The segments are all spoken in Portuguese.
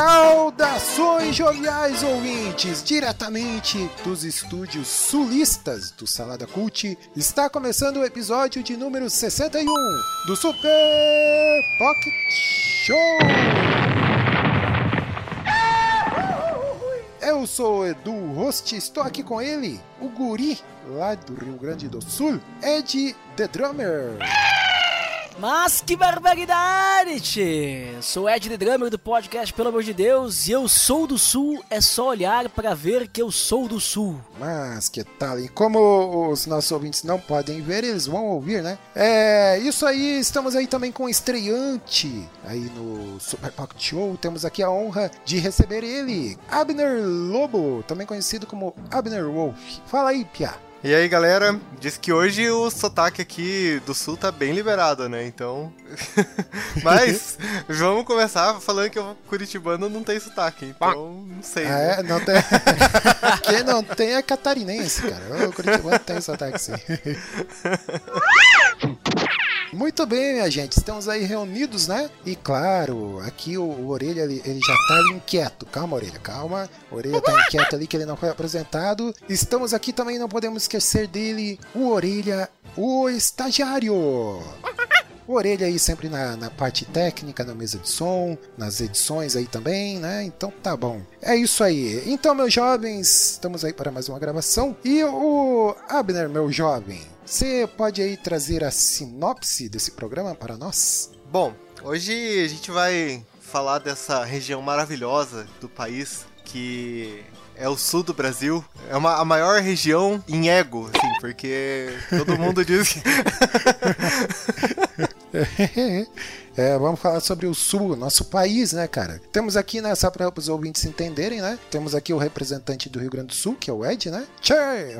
Saudações joviais ouvintes, diretamente dos estúdios sulistas do Salada Cult, está começando o episódio de número 61 do Super Pocket Show! Eu sou Edu Host, estou aqui com ele, o guri lá do Rio Grande do Sul, Ed The Drummer. Mas que barbaridade! tchê. Sou Ed The Drummer do podcast Pelo Amor de Deus e eu sou do Sul, é só olhar para ver que eu sou do Sul. Mas que tal? E como os nossos ouvintes não podem ver, eles vão ouvir, né? É isso aí, estamos aí também com um estreante aí no Super Pocket Show. Temos aqui a honra de receber ele, Abner Lobo, também conhecido como Abner Wolf. Fala aí, Pia. E aí, galera, diz que hoje o sotaque aqui do sul tá bem liberado, né? Então. Mas vamos começar falando que o curitibano não tem sotaque, então não sei. Ah, né? é? Não tem. Quem não tem é catarinense, cara. O Curitibano tem sotaque sim. Muito bem, minha gente, estamos aí reunidos, né? E claro, aqui o, o Orelha ele, ele já tá inquieto. Calma, Orelha, calma. O Orelha tá inquieto ali que ele não foi apresentado. Estamos aqui também, não podemos esquecer dele, o Orelha, o estagiário. O Orelha aí sempre na, na parte técnica, na mesa de som, nas edições aí também, né? Então tá bom. É isso aí. Então, meus jovens, estamos aí para mais uma gravação. E o Abner, meu jovem, você pode aí trazer a sinopse desse programa para nós? Bom, hoje a gente vai falar dessa região maravilhosa do país que é o sul do Brasil. É uma, a maior região em ego, assim, porque todo mundo diz que. É, vamos falar sobre o Sul, nosso país, né, cara? Temos aqui, né, só para os ouvintes entenderem, né? Temos aqui o representante do Rio Grande do Sul, que é o Ed, né? Tchê,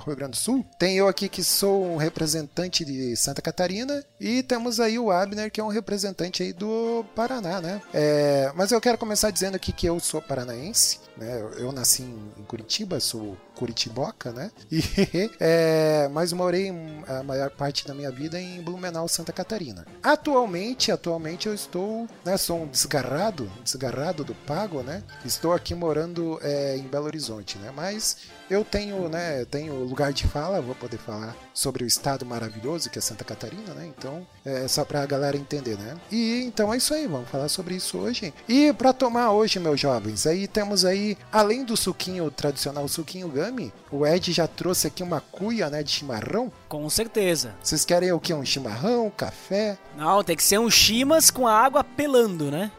Rio Grande do Sul. Tem eu aqui que sou um representante de Santa Catarina. E temos aí o Abner, que é um representante aí do Paraná, né? É, mas eu quero começar dizendo aqui que eu sou paranaense, né? Eu, nasci em Curitiba, sou curitiboca, né? E, é, mas morei a maior parte da minha vida em Blumenau, Santa Catarina. Atualmente, atualmente eu estou, né, sou um desgarrado, desgarrado do pago, né? Estou aqui morando é, em Belo Horizonte, né? Mas eu tenho, né, tenho lugar de fala, vou poder falar sobre o estado maravilhoso que é Santa Catarina, né? Então, é só pra galera entender, né? E então é isso aí, vamos falar sobre isso hoje. E para tomar hoje, meus jovens, aí temos aí, além do suquinho tradicional, o suquinho gami, o Ed já trouxe aqui uma cuia, né, de chimarrão. Com certeza. Vocês querem o que? Um chimarrão, café? Não, tem que ser um chimas com a água pelando, né?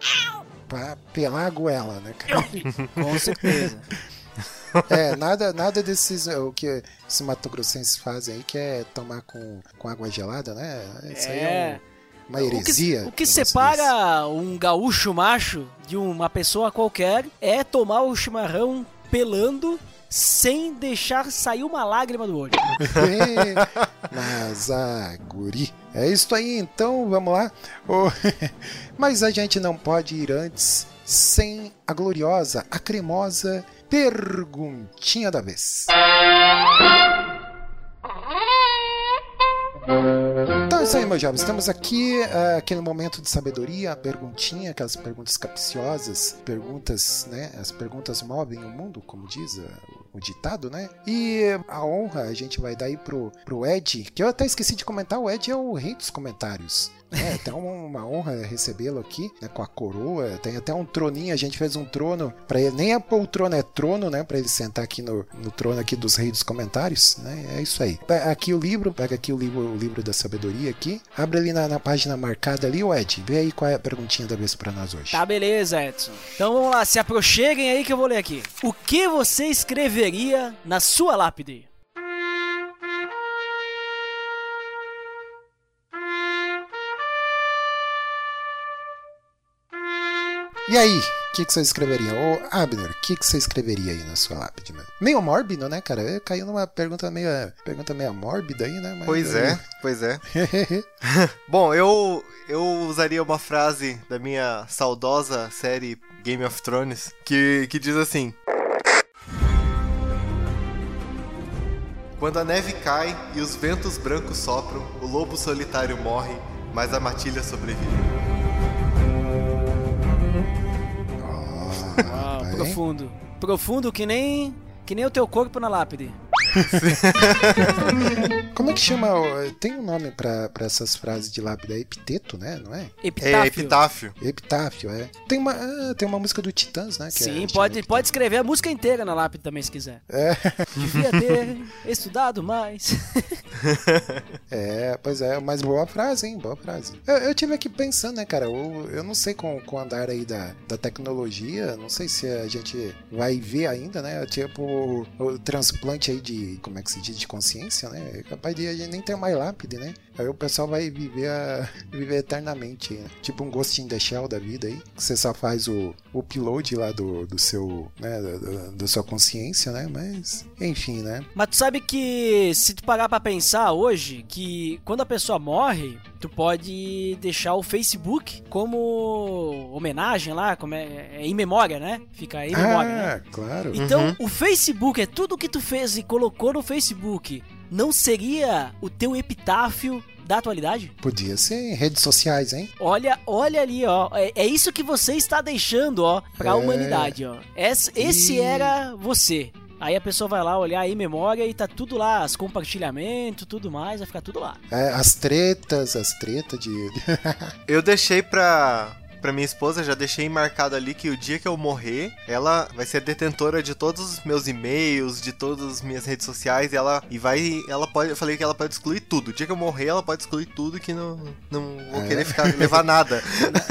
Pra pelar a goela, né, cara? Com certeza. É, nada, nada desses, o que esses matogrossenses fazem aí, que é tomar com, com água gelada, né? Isso aí é É. um- uma heresia. O que, o que separa um gaúcho macho de uma pessoa qualquer é tomar o chimarrão pelando sem deixar sair uma lágrima do olho. Mas, ah, guri. É isso aí, então, vamos lá. Ô, Mas a gente não pode ir antes sem a gloriosa, a cremosa perguntinha da vez. Então é isso aí, meus jovens. Estamos aqui, ah, aquele momento de sabedoria, a perguntinha, aquelas perguntas capciosas, perguntas, né? As perguntas movem o mundo, como diz ah, o ditado, né? E a honra a gente vai dar aí pro, pro Ed, que eu até esqueci de comentar, o Ed é o rei dos comentários. É, então uma honra recebê-lo aqui, né, com a coroa. Tem até um troninho, a gente fez um trono para ele. Nem a poltrona é trono, né, para ele sentar aqui no, no trono aqui dos reis dos comentários, né? É isso aí. Aqui o livro, pega aqui o livro, o livro da sabedoria aqui. Abre ali na, na página marcada ali, o Ed. Vê aí qual é a perguntinha da vez para nós hoje. Tá, beleza, Edson. Então vamos lá, se aproxeguem aí que eu vou ler aqui. O que você escreveria na sua lápide? E aí, O que, que você escreveria? Ô, Abner, o que, que você escreveria aí na sua lápide, mano? Meio mórbido, né, cara? Eu caí numa pergunta meio, pergunta meio mórbida aí, né? Mas Pois aí- é, pois é. Bom, eu, eu usaria uma frase da minha saudosa série Game of Thrones que, que diz assim: Quando a neve cai e os ventos brancos sopram, o lobo solitário morre, mas a matilha sobrevive. Uau, bem. profundo. Profundo que nem que nem o teu corpo na lápide. Como é que chama? Tem um nome pra, pra essas frases de lápide, é epiteto, né? Não é? Epitáfio. É epitáfio. Epitáfio, é. Tem uma, ah, tem uma música do Titãs, né? que é- Sim, chama pode, pode escrever a música inteira na lápide também, se quiser. É. Devia ter estudado mais. É, pois é, mas boa frase, hein? Boa frase. Eu, eu tive aqui pensando, né, cara? Eu, eu não sei com, com o andar aí da, da tecnologia, não sei se a gente vai ver ainda, né? Tipo, o, o transplante aí de, como é que se diz, de consciência, né? É capaz de a gente nem ter mais lápide, né? Aí o pessoal vai viver, a- viver eternamente, né? Tipo um Ghost in the Shell da vida aí, que você só faz o, o upload lá do, do seu, né, da, da- da sua consciência, né? Mas, enfim, né? Mas tu sabe que se tu parar pra pensar hoje, que quando a pessoa morre, tu pode deixar o Facebook como homenagem lá, como é, é em memória, né? Fica em memória, né? Ah, claro. Então, o Facebook é tudo que tu fez e colocou no Facebook. Não seria o teu epitáfio da atualidade? Podia ser em redes sociais, hein? Olha, olha ali, ó. É, é isso que você está deixando, ó, pra É. humanidade, ó. Esse, esse E- era você. Aí a pessoa vai lá olhar aí memória e tá tudo lá, os compartilhamentos, tudo mais, vai ficar tudo lá. É, as tretas, as tretas de. Eu deixei pra, pra minha esposa, já deixei marcado ali que o dia que eu morrer, ela vai ser detentora de todos os meus e-mails, de todas as minhas redes sociais, e ela e vai, ela pode, eu falei que ela pode excluir tudo. O dia que eu morrer, ela pode excluir tudo que não não vou É. querer ficar levar nada.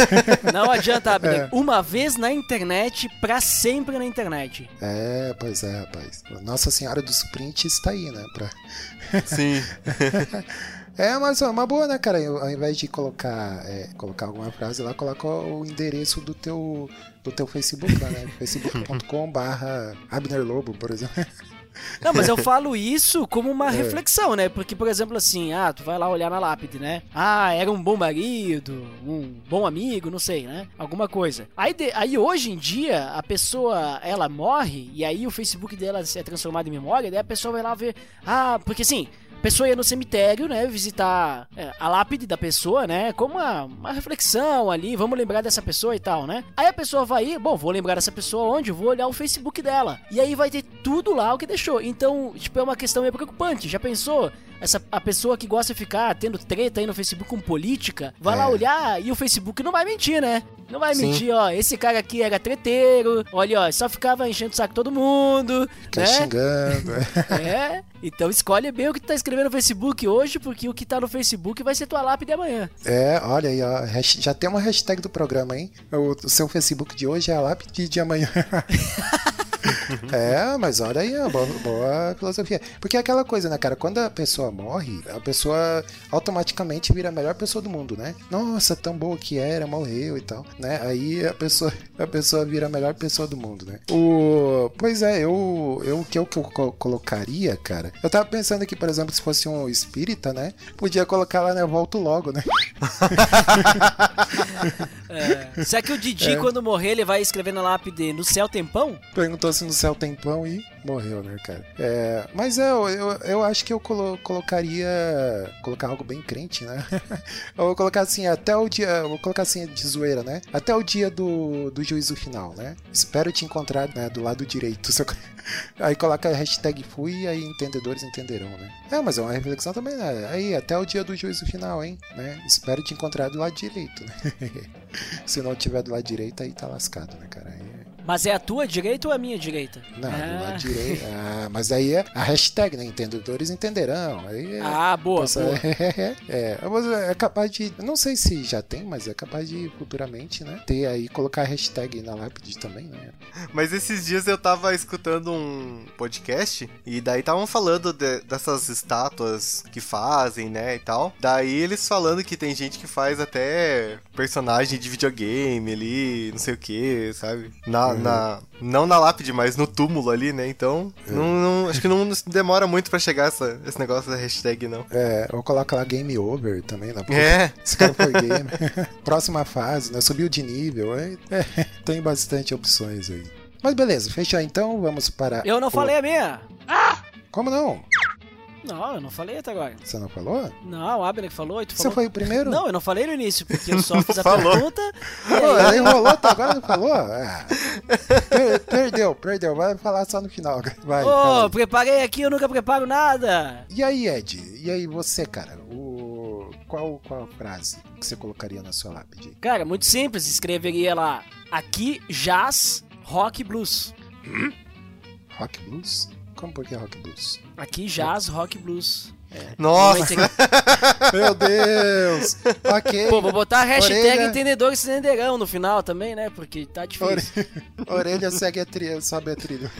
Não adianta, Abner. É. Uma vez na internet, pra sempre na internet. É, pois é, rapaz. Nossa Senhora do Sprint está aí, né? Pra... Sim. É, mas é uma boa, né, cara? Eu, Ao invés de colocar, é, colocar alguma frase lá, coloca o endereço do teu, do teu Facebook lá, né? facebook.com barra Abner Lobo, por exemplo. Não, mas eu falo isso como É. uma reflexão, né? Porque, por exemplo, assim, ah, tu vai lá olhar na lápide, né? Ah, era um bom marido, um bom amigo, não sei, né? Alguma coisa. Aí, de- aí hoje em dia, a pessoa, ela morre, e aí o Facebook dela é transformado em memória, daí a pessoa vai lá ver, ah, porque assim, a pessoa ia no cemitério, né, visitar é, a lápide da pessoa, né, como uma, uma reflexão ali, vamos lembrar dessa pessoa e tal, né. Aí a pessoa vai ir, bom, vou lembrar dessa pessoa onde? Vou olhar o Facebook dela. E aí vai ter tudo lá o que deixou. Então, tipo, é uma questão meio preocupante. Já pensou? Essa, a pessoa que gosta de ficar tendo treta aí no Facebook com política, vai lá É. olhar e o Facebook não vai mentir, né? Não vai Sim. mentir, ó, esse cara aqui era treteiro, olha, ó, só ficava enchendo o saco todo mundo, Fica né? xingando. É, então escolhe bem o que tu tá escrevendo no Facebook hoje, porque o que tá no Facebook vai ser tua lápide amanhã. É, olha aí, ó. Já tem uma hashtag do programa, hein? O, o seu Facebook de hoje é a lápide de amanhã. é, mas olha aí, boa, boa filosofia. Porque é aquela coisa, né, cara? Quando a pessoa morre, a pessoa automaticamente vira a melhor pessoa do mundo, né? Nossa, tão boa que era, morreu e tal, né? Aí a pessoa, a pessoa vira a melhor pessoa do mundo, né? O, pois é, eu, eu o que eu, que eu co- colocaria, cara? Eu tava pensando aqui, por exemplo, se fosse um espírita, né? Podia colocar lá, né? Volto logo, né? É, será que o Didi, quando morrer, ele vai escrever na lápide no céu tempão? Perguntou se no céu tem pão e morreu, né, cara? É, mas é, eu, eu, acho que eu colo- colocaria. Colocar algo bem crente, né? eu vou colocar assim, até o dia. Vou colocar assim de zoeira, né? Até o dia do, do juízo final, né? Espero te encontrar né, do lado direito. Aí coloca a hashtag fui e aí entendedores entenderão, né? É, mas é uma reflexão também, né? Aí, até o dia do juízo final, hein? Né? Espero te encontrar do lado direito, né? Se não tiver do lado direito, aí tá lascado, né, cara? É- Mas é a tua direita ou a minha direita? Não, ah. lado direito. Ah, mas aí é a hashtag, né? Entendedores entenderão. Aí é, Ah, boa, Poxa, boa. É, é, mas é capaz de. Não sei se já tem, mas é capaz de futuramente, né? Ter aí, colocar a hashtag na lápide também, né? Mas esses dias eu tava escutando um podcast e daí estavam falando de- dessas estátuas que fazem, né, e tal. Daí eles falando que tem gente que faz até personagem de videogame ali, não sei o que, sabe? Na, na- não na lápide, mas no túmulo ali, né? Então, não, não- acho que não demora muito pra chegar essa, esse negócio da hashtag, não. É, ou coloca lá game over também, né? Porque É, Esse cara foi game. Próxima fase, né? Subiu de nível. É, é, tem bastante opções aí. Mas beleza, fechou então. Vamos para. Eu não o- falei a minha. Como não? Não, eu não falei até agora. Você não falou? Não, o Abner que falou e tu Você falou. foi o primeiro? Não, eu não falei no início, porque eu só fiz a pergunta. Pô, enrolou até agora não falou? Ah, per- perdeu, perdeu. Vai falar só no final. Vai. Ô, aí. preparei aqui, eu nunca preparo nada. E aí, Ed? E aí, você, cara? O... Qual, qual frase que você colocaria na sua lápide? Cara, muito simples, escreveria lá. Aqui jazz rock blues. Rock blues? Como por que rock blues? Aqui jazz rock blues. nossa, Meu Deus! ok. Pô, vou botar a hashtag Orelha. entendedores entenderão no final também, né? Porque tá difícil. Ore- Orelha segue a trilha, sobe a trilha.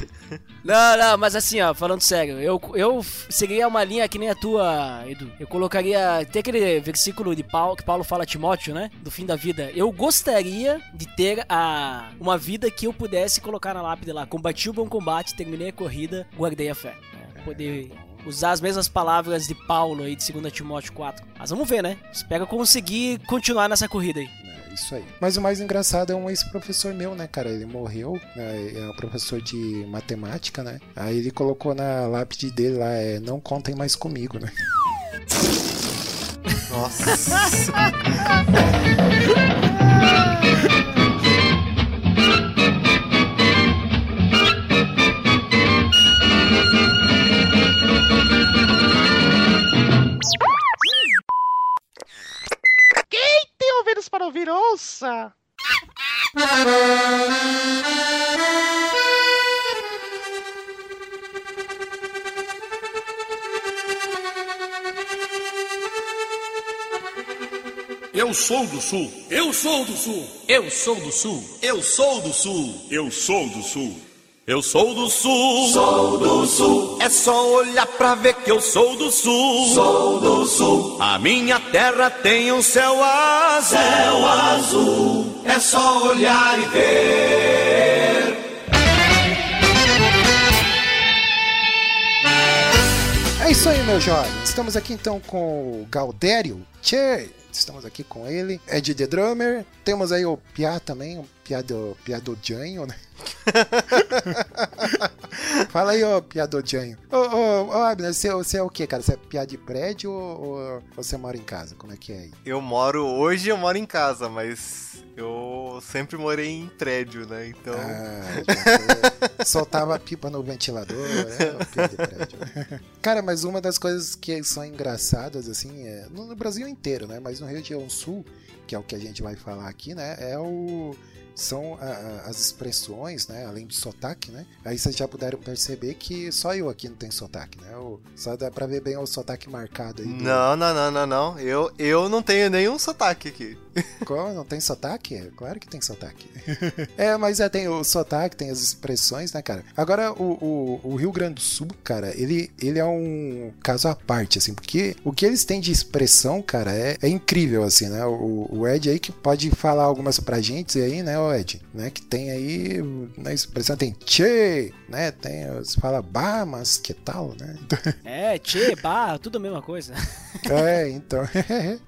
Não, não, mas assim, ó, falando sério, eu, eu seguiria uma linha que nem a tua, Edu. Eu colocaria. Tem aquele versículo de Paulo, que Paulo fala a Timóteo, né? Do fim da vida. Eu gostaria de ter a, uma vida que eu pudesse colocar na lápide lá. Combati o bom combate, terminei a corrida, guardei a fé. É, poder usar as mesmas palavras de Paulo aí de 2 Timóteo 4. Mas vamos ver, né? Espero conseguir continuar nessa corrida aí. É isso aí. Mas o mais engraçado é um ex-professor meu, né, cara? Ele morreu, né? é um professor de matemática, né? Aí ele colocou na lápide dele lá, é, não contem mais comigo, né? nossa. Para ouvir, ouça! Eu sou do sul. Eu sou do sul. Eu sou do sul. Eu sou do sul. Eu sou do sul. Eu sou do sul. Sou do sul. É só olhar pra ver que eu sou do sul. Sou do sul. A minha terra tem um céu azul. Céu azul. É só olhar e ver. É isso aí, meu jovem. Estamos aqui então com o Galdério. Tchê! Estamos aqui com ele. Ed The Drummer. Temos aí o Piá também, Piado, Piadodianho, né? Fala aí, ô Piadodianho. Ô, ô, ô Abner, você, você é o que, cara? Você é piá de prédio ou, ou você mora em casa? Como é que é aí? Eu moro, hoje eu moro em casa, mas eu sempre morei em prédio, né? Então. Ah, soltava a pipa no ventilador, é, o piá de prédio. Cara, mas uma das coisas que são engraçadas, assim, é, no, no Brasil inteiro, né? Mas no Rio de Janeiro Sul, que é o que a gente vai falar aqui, né? É o. São a- a- as expressões, né? Além do sotaque, né? Aí vocês já puderam perceber que só eu aqui não tenho sotaque, né? O- só dá pra ver bem o sotaque marcado aí. do- Não, não, não, não, não. Eu, eu não tenho nenhum sotaque aqui. Como? Não tem sotaque? É, Claro que tem sotaque. é, mas é, tem o sotaque, tem as expressões, né, cara? Agora, o, o, o Rio Grande do Sul, cara, ele, ele é um caso à parte, assim, porque o que eles têm de expressão, cara, é, é incrível, assim, né? O, o Ed aí que pode falar algumas pra gente aí, né, o Ed? Né, que tem aí, na expressão tem tchê, né? Tem, você fala bah, mas que tal, né? É, tchê, bah, tudo a mesma coisa. é, então.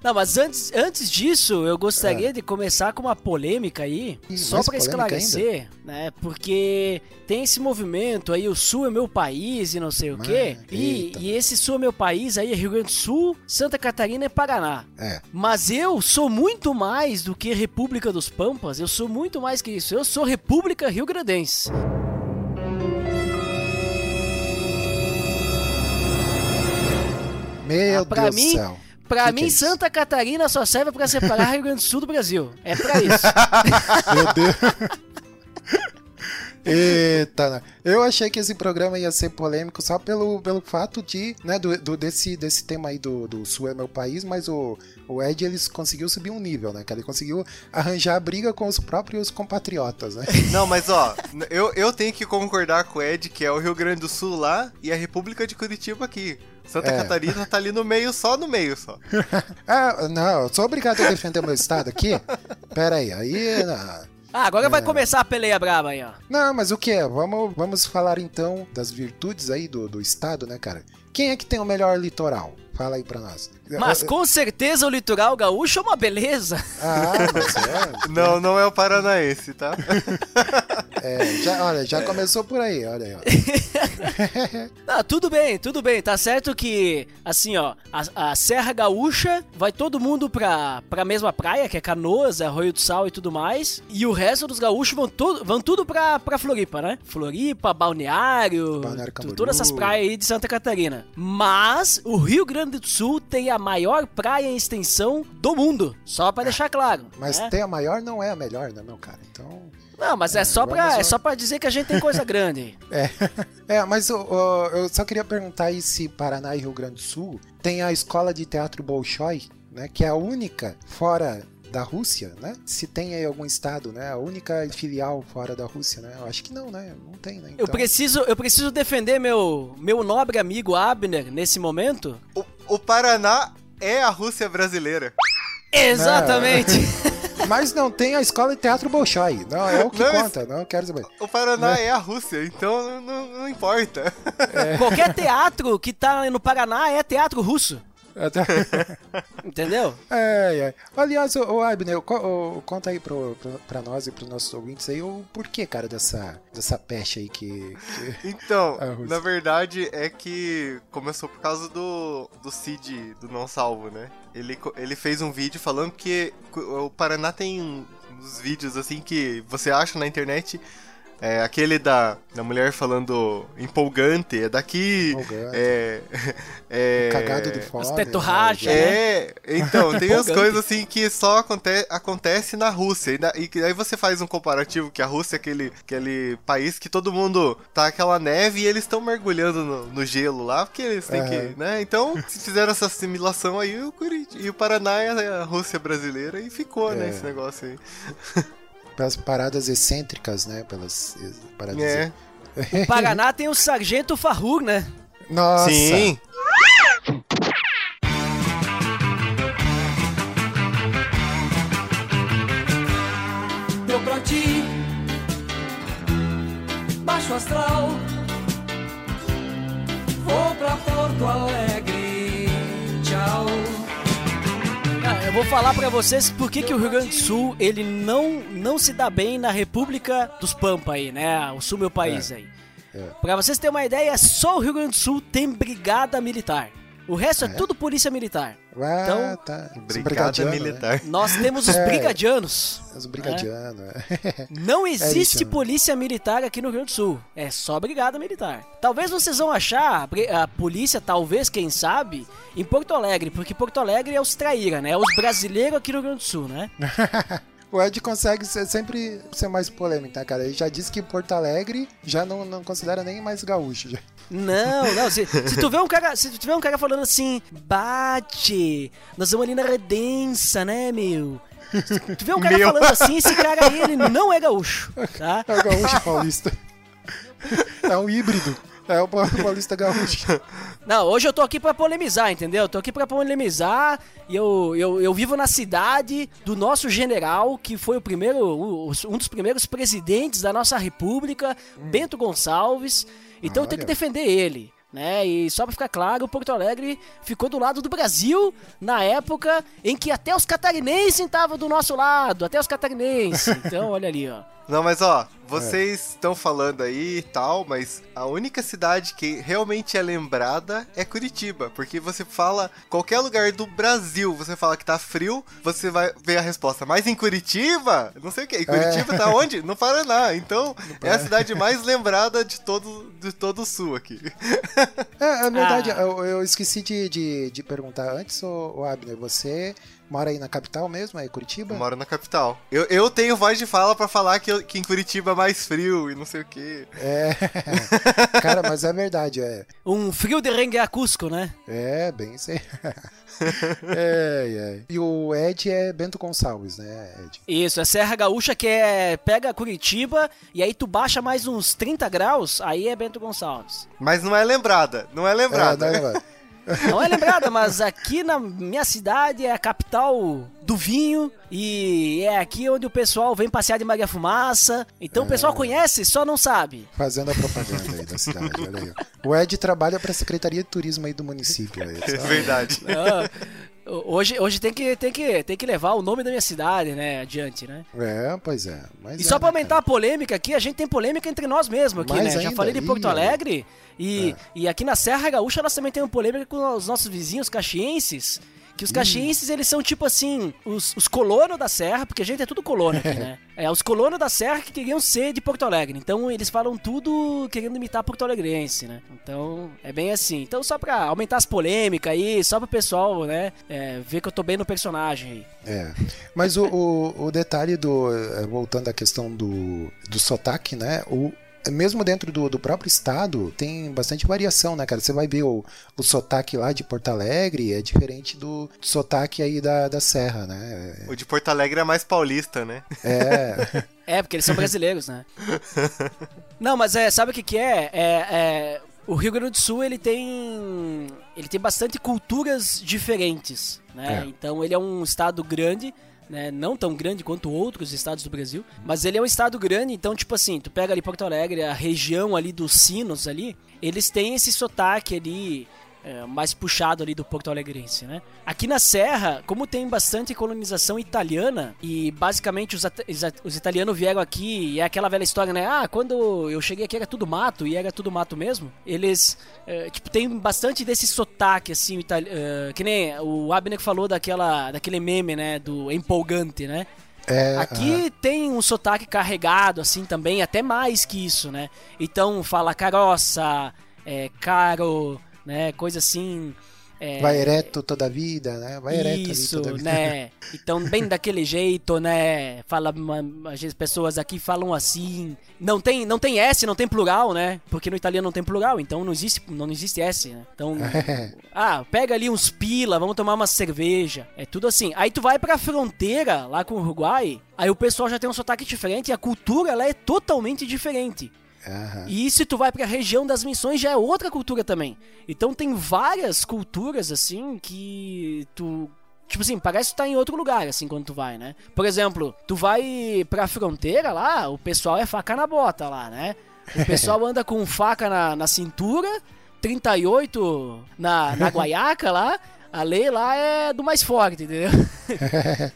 Não, mas antes, antes disso, eu gostaria de começar com uma polêmica aí, Ih, só polêmica esclarecer, né? Porque tem esse movimento aí, o Sul é meu país e não sei o Mas, quê. E, e esse Sul é meu país aí é Rio Grande do Sul, Santa Catarina e Paraná. é. Mas eu sou muito mais do que República dos Pampas, eu sou muito mais que isso. Eu sou República Rio Grandense. Meu Ah, Deus do céu. Pra Que que mim, é isso? Santa Catarina só serve pra separar Rio Grande do Sul do Brasil. É pra isso. Meu Deus. Eita, né? eu achei que esse programa ia ser polêmico só pelo, pelo fato de, né, do, do- desse, desse tema aí do, do Sul é meu país, mas o, o Ed ele conseguiu subir um nível, né, cara? Ele conseguiu arranjar briga com os próprios compatriotas, né? Não, mas ó, eu, eu tenho que concordar com o Ed, que é o Rio Grande do Sul lá e a República de Curitiba aqui. Santa É. Catarina tá ali no meio, só no meio só. ah, não, eu sou obrigado a defender meu estado aqui? Pera aí, aí... Não. Ah, agora vai começar a peleia braba aí, ó. Não, mas o que? Vamos, vamos falar então das virtudes aí do, do estado, né, cara? Quem é que tem o melhor litoral? Fala aí pra nós. Mas com certeza o litoral gaúcho é uma beleza. Ah, mas é. Não, não é o paranaense, tá? é, já, olha, já começou por aí, olha aí. Ó. Ah, tudo bem, tudo bem. Tá certo que, assim, ó, a, a Serra Gaúcha vai todo mundo pra, pra mesma praia, que é Canoas, Arroio do Sal e tudo mais. E o resto dos gaúchos vão, todo, vão tudo pra, pra Floripa, né? Floripa, Balneário, Balneário Camboriú. todas essas praias aí de Santa Catarina. Mas o Rio Grande do Sul tem a maior praia em extensão do mundo. Só pra deixar claro. Mas né? ter a maior não é a melhor, né, meu cara? Então. Não, mas é, só pra, vamos- é só pra dizer que a gente tem coisa grande. É, é mas ô, eu só queria perguntar aí se Paraná e Rio Grande do Sul tem a escola de teatro Bolshoi, né? Que é a única fora da Rússia, né? Se tem aí algum estado, né? A única filial fora da Rússia, né? Eu acho que não, né? Não tem, né? Eu preciso, eu preciso defender meu, meu nobre amigo Abner nesse momento. O, o Paraná é a Rússia brasileira. Exatamente. Mas não tem a escola de teatro Bolshoi. Não, é o que Não, conta, não quero saber. O Paraná é a Rússia, então não, não- não importa. Qualquer teatro que tá no Paraná é teatro russo. Entendeu? É, é. Aliás, o, Abner, conta aí pro, pro, pra nós e pros nossos ouvintes aí o porquê, cara, dessa, dessa peste aí que. que- Então, na verdade é que começou por causa do, do Cid, do Não Salvo, né? Ele, ele fez um vídeo falando que o Paraná tem uns vídeos assim que você acha na internet. É, aquele da, da mulher falando empolgante, é daqui. Empolgante. É, é, Cagado de fome. Os tetorracha, né? né? É, então, tem as Empolgante. coisas assim que só aconte acontece na Rússia. E, na- e aí você faz um comparativo que a Rússia é aquele, aquele país que todo mundo tá aquela neve e eles estão mergulhando no, no gelo lá, porque eles têm que, né? Então, se fizeram essa assimilação aí, o, Curit e o Paraná é a Rússia brasileira e ficou, né, É. esse negócio aí. Pelas paradas excêntricas, né? Pelas paradas. É. O Paraná tem o Sargento Farrur, né? Nossa! Sim. Deu pra ti Baixo astral Vou pra Porto Alegre vou falar pra vocês por que, que o Rio Grande do Sul ele não, não se dá bem na República dos Pampa aí, né? O sul meu país aí. Pra vocês terem uma ideia, só o Rio Grande do Sul tem brigada militar. O resto é, tudo polícia militar. Ah, Então, tá. Brigada brigadianos, né? militar. Nós temos os É. brigadianos. Os brigadianos. é. Não existe isso, né? polícia militar aqui no Rio Grande do Sul. É só brigada militar. Talvez vocês vão achar a polícia, talvez, quem sabe, em Porto Alegre, porque Porto Alegre é os traíra, né? É os brasileiros aqui no Rio Grande do Sul, né? O Ed consegue ser- sempre ser mais polêmico, né, cara? Ele já disse que Porto Alegre já não, não considera nem mais gaúcho. Já. Não, não. Se, se tu vê um cara, se tu vê um cara falando assim, bate, nós vamos ali na redença, né, meu? Se tu vê um cara Meu. falando assim, esse cara aí, ele não é gaúcho, tá? É o gaúcho paulista. É um híbrido. É o paulista gaúcho. Não, hoje eu tô aqui pra polemizar, entendeu? Tô aqui pra polemizar e eu, eu, eu vivo na cidade do nosso general, que foi o primeiro, um dos primeiros presidentes da nossa república, Bento Gonçalves. Então eu tenho que defender ele. Né? E só pra ficar claro, Porto Alegre ficou do lado do Brasil na época em que até os catarinenses estavam do nosso lado, até os catarinenses. Então, olha ali, ó. Não, mas ó, vocês estão falando aí e tal, mas a única cidade que realmente é lembrada é Curitiba. Porque você fala, qualquer lugar do Brasil, você fala que tá frio, você vai ver a resposta. Mas em Curitiba? Não sei o que. Em Curitiba tá onde? No Paraná. Então, é a cidade mais lembrada de todo, de todo o sul aqui. É, é verdade, Ah. eu, eu esqueci de, de, de perguntar antes, ô Abner, você mora aí na capital mesmo, é Curitiba? Eu moro na capital. Eu, eu tenho voz de fala pra falar que que, que em Curitiba é mais frio e não sei o quê. É. Cara, mas é verdade, é. Um frio de rengue-acusco, né? É, bem aí. é, é. E o Ed é Bento Gonçalves, né, Ed? Isso, é Serra Gaúcha que é. Pega Curitiba e aí tu baixa mais uns 30 graus, aí é Bento Gonçalves. Mas não é lembrada, não é lembrada. É, não, não, não. Não é lembrada, mas aqui na minha cidade é a capital do vinho e é aqui onde o pessoal vem passear de Maria Fumaça. Então o pessoal conhece, só não sabe. Fazendo a propaganda aí da cidade, olha aí. O Ed trabalha pra Secretaria de Turismo aí do município. Aí, É verdade. Ah, hoje hoje tem, que, tem, que, tem que levar o nome da minha cidade, né, adiante, né? É, pois é. Mas E é, só pra né, aumentar a polêmica aqui, a gente tem polêmica entre nós mesmos aqui, Mais né? Já falei de Porto ih, Alegre e, É. e aqui na Serra Gaúcha nós também temos polêmica com os nossos vizinhos caxienses. Que os caxienses, eles são tipo assim, os, os colonos da Serra, porque a gente é tudo colono aqui, né? É, os colonos da Serra que queriam ser de Porto Alegre. Então eles falam tudo querendo imitar Porto Alegrense, né? Então é bem assim. Então só pra aumentar as polêmicas aí, só pro pessoal, né? é, ver que eu tô bem no personagem aí. É. Mas o, o, o detalhe do. eh, Voltando à questão do, do sotaque, né? O, mesmo dentro do, do próprio estado, tem bastante variação, né, cara? Você vai ver o, o sotaque lá de Porto Alegre é diferente do sotaque aí da, da Serra, né? O de Porto Alegre é mais paulista, né? É. É, porque eles são brasileiros, né? Não, mas é, sabe o que que é? É, é, o Rio Grande do Sul, ele tem ele tem bastante culturas diferentes, né? É. Então ele é um estado grande, né? Não tão grande quanto outros estados do Brasil, mas ele é um estado grande, então tipo assim, tu pega ali Porto Alegre, a região ali dos Sinos ali, eles têm esse sotaque ali é, mais puxado ali do Porto Alegrense, né? Aqui na Serra, como tem bastante colonização italiana e basicamente os, os italianos vieram aqui e é aquela velha história, né? Ah, quando eu cheguei aqui era tudo mato e era tudo mato mesmo. Eles, é, tipo, tem bastante desse sotaque assim, itali- é, que nem o Abner falou daquela, daquele meme, né? Do empolgante, né? é Aqui tem um sotaque carregado, assim, também, até mais que isso, né? Então fala caroça, é, caro, né? Coisa assim. é, vai ereto toda a vida, né? Vai ereto isso, toda a vida. né? Então, bem daquele jeito, né? Fala, pessoas aqui falam assim. Não tem, não tem S, não tem plural, né? Porque no italiano não tem plural, então não existe, não existe S, né? Então, ah, pega ali uns pila, vamos tomar uma cerveja. É tudo assim. Aí tu vai pra fronteira lá com o Uruguai, aí o pessoal já tem um sotaque diferente e a cultura ela é totalmente diferente. Aham. E se tu vai pra região das missões já é outra cultura também. Então tem várias culturas assim que tu Tipo assim, parece que tu tá em outro lugar, assim, quando tu vai, né? Por exemplo, tu vai pra fronteira lá, o pessoal é faca na bota lá, né? O pessoal anda com faca na, na cintura, 38 na, na guaiaca lá, a lei lá é do mais forte, entendeu?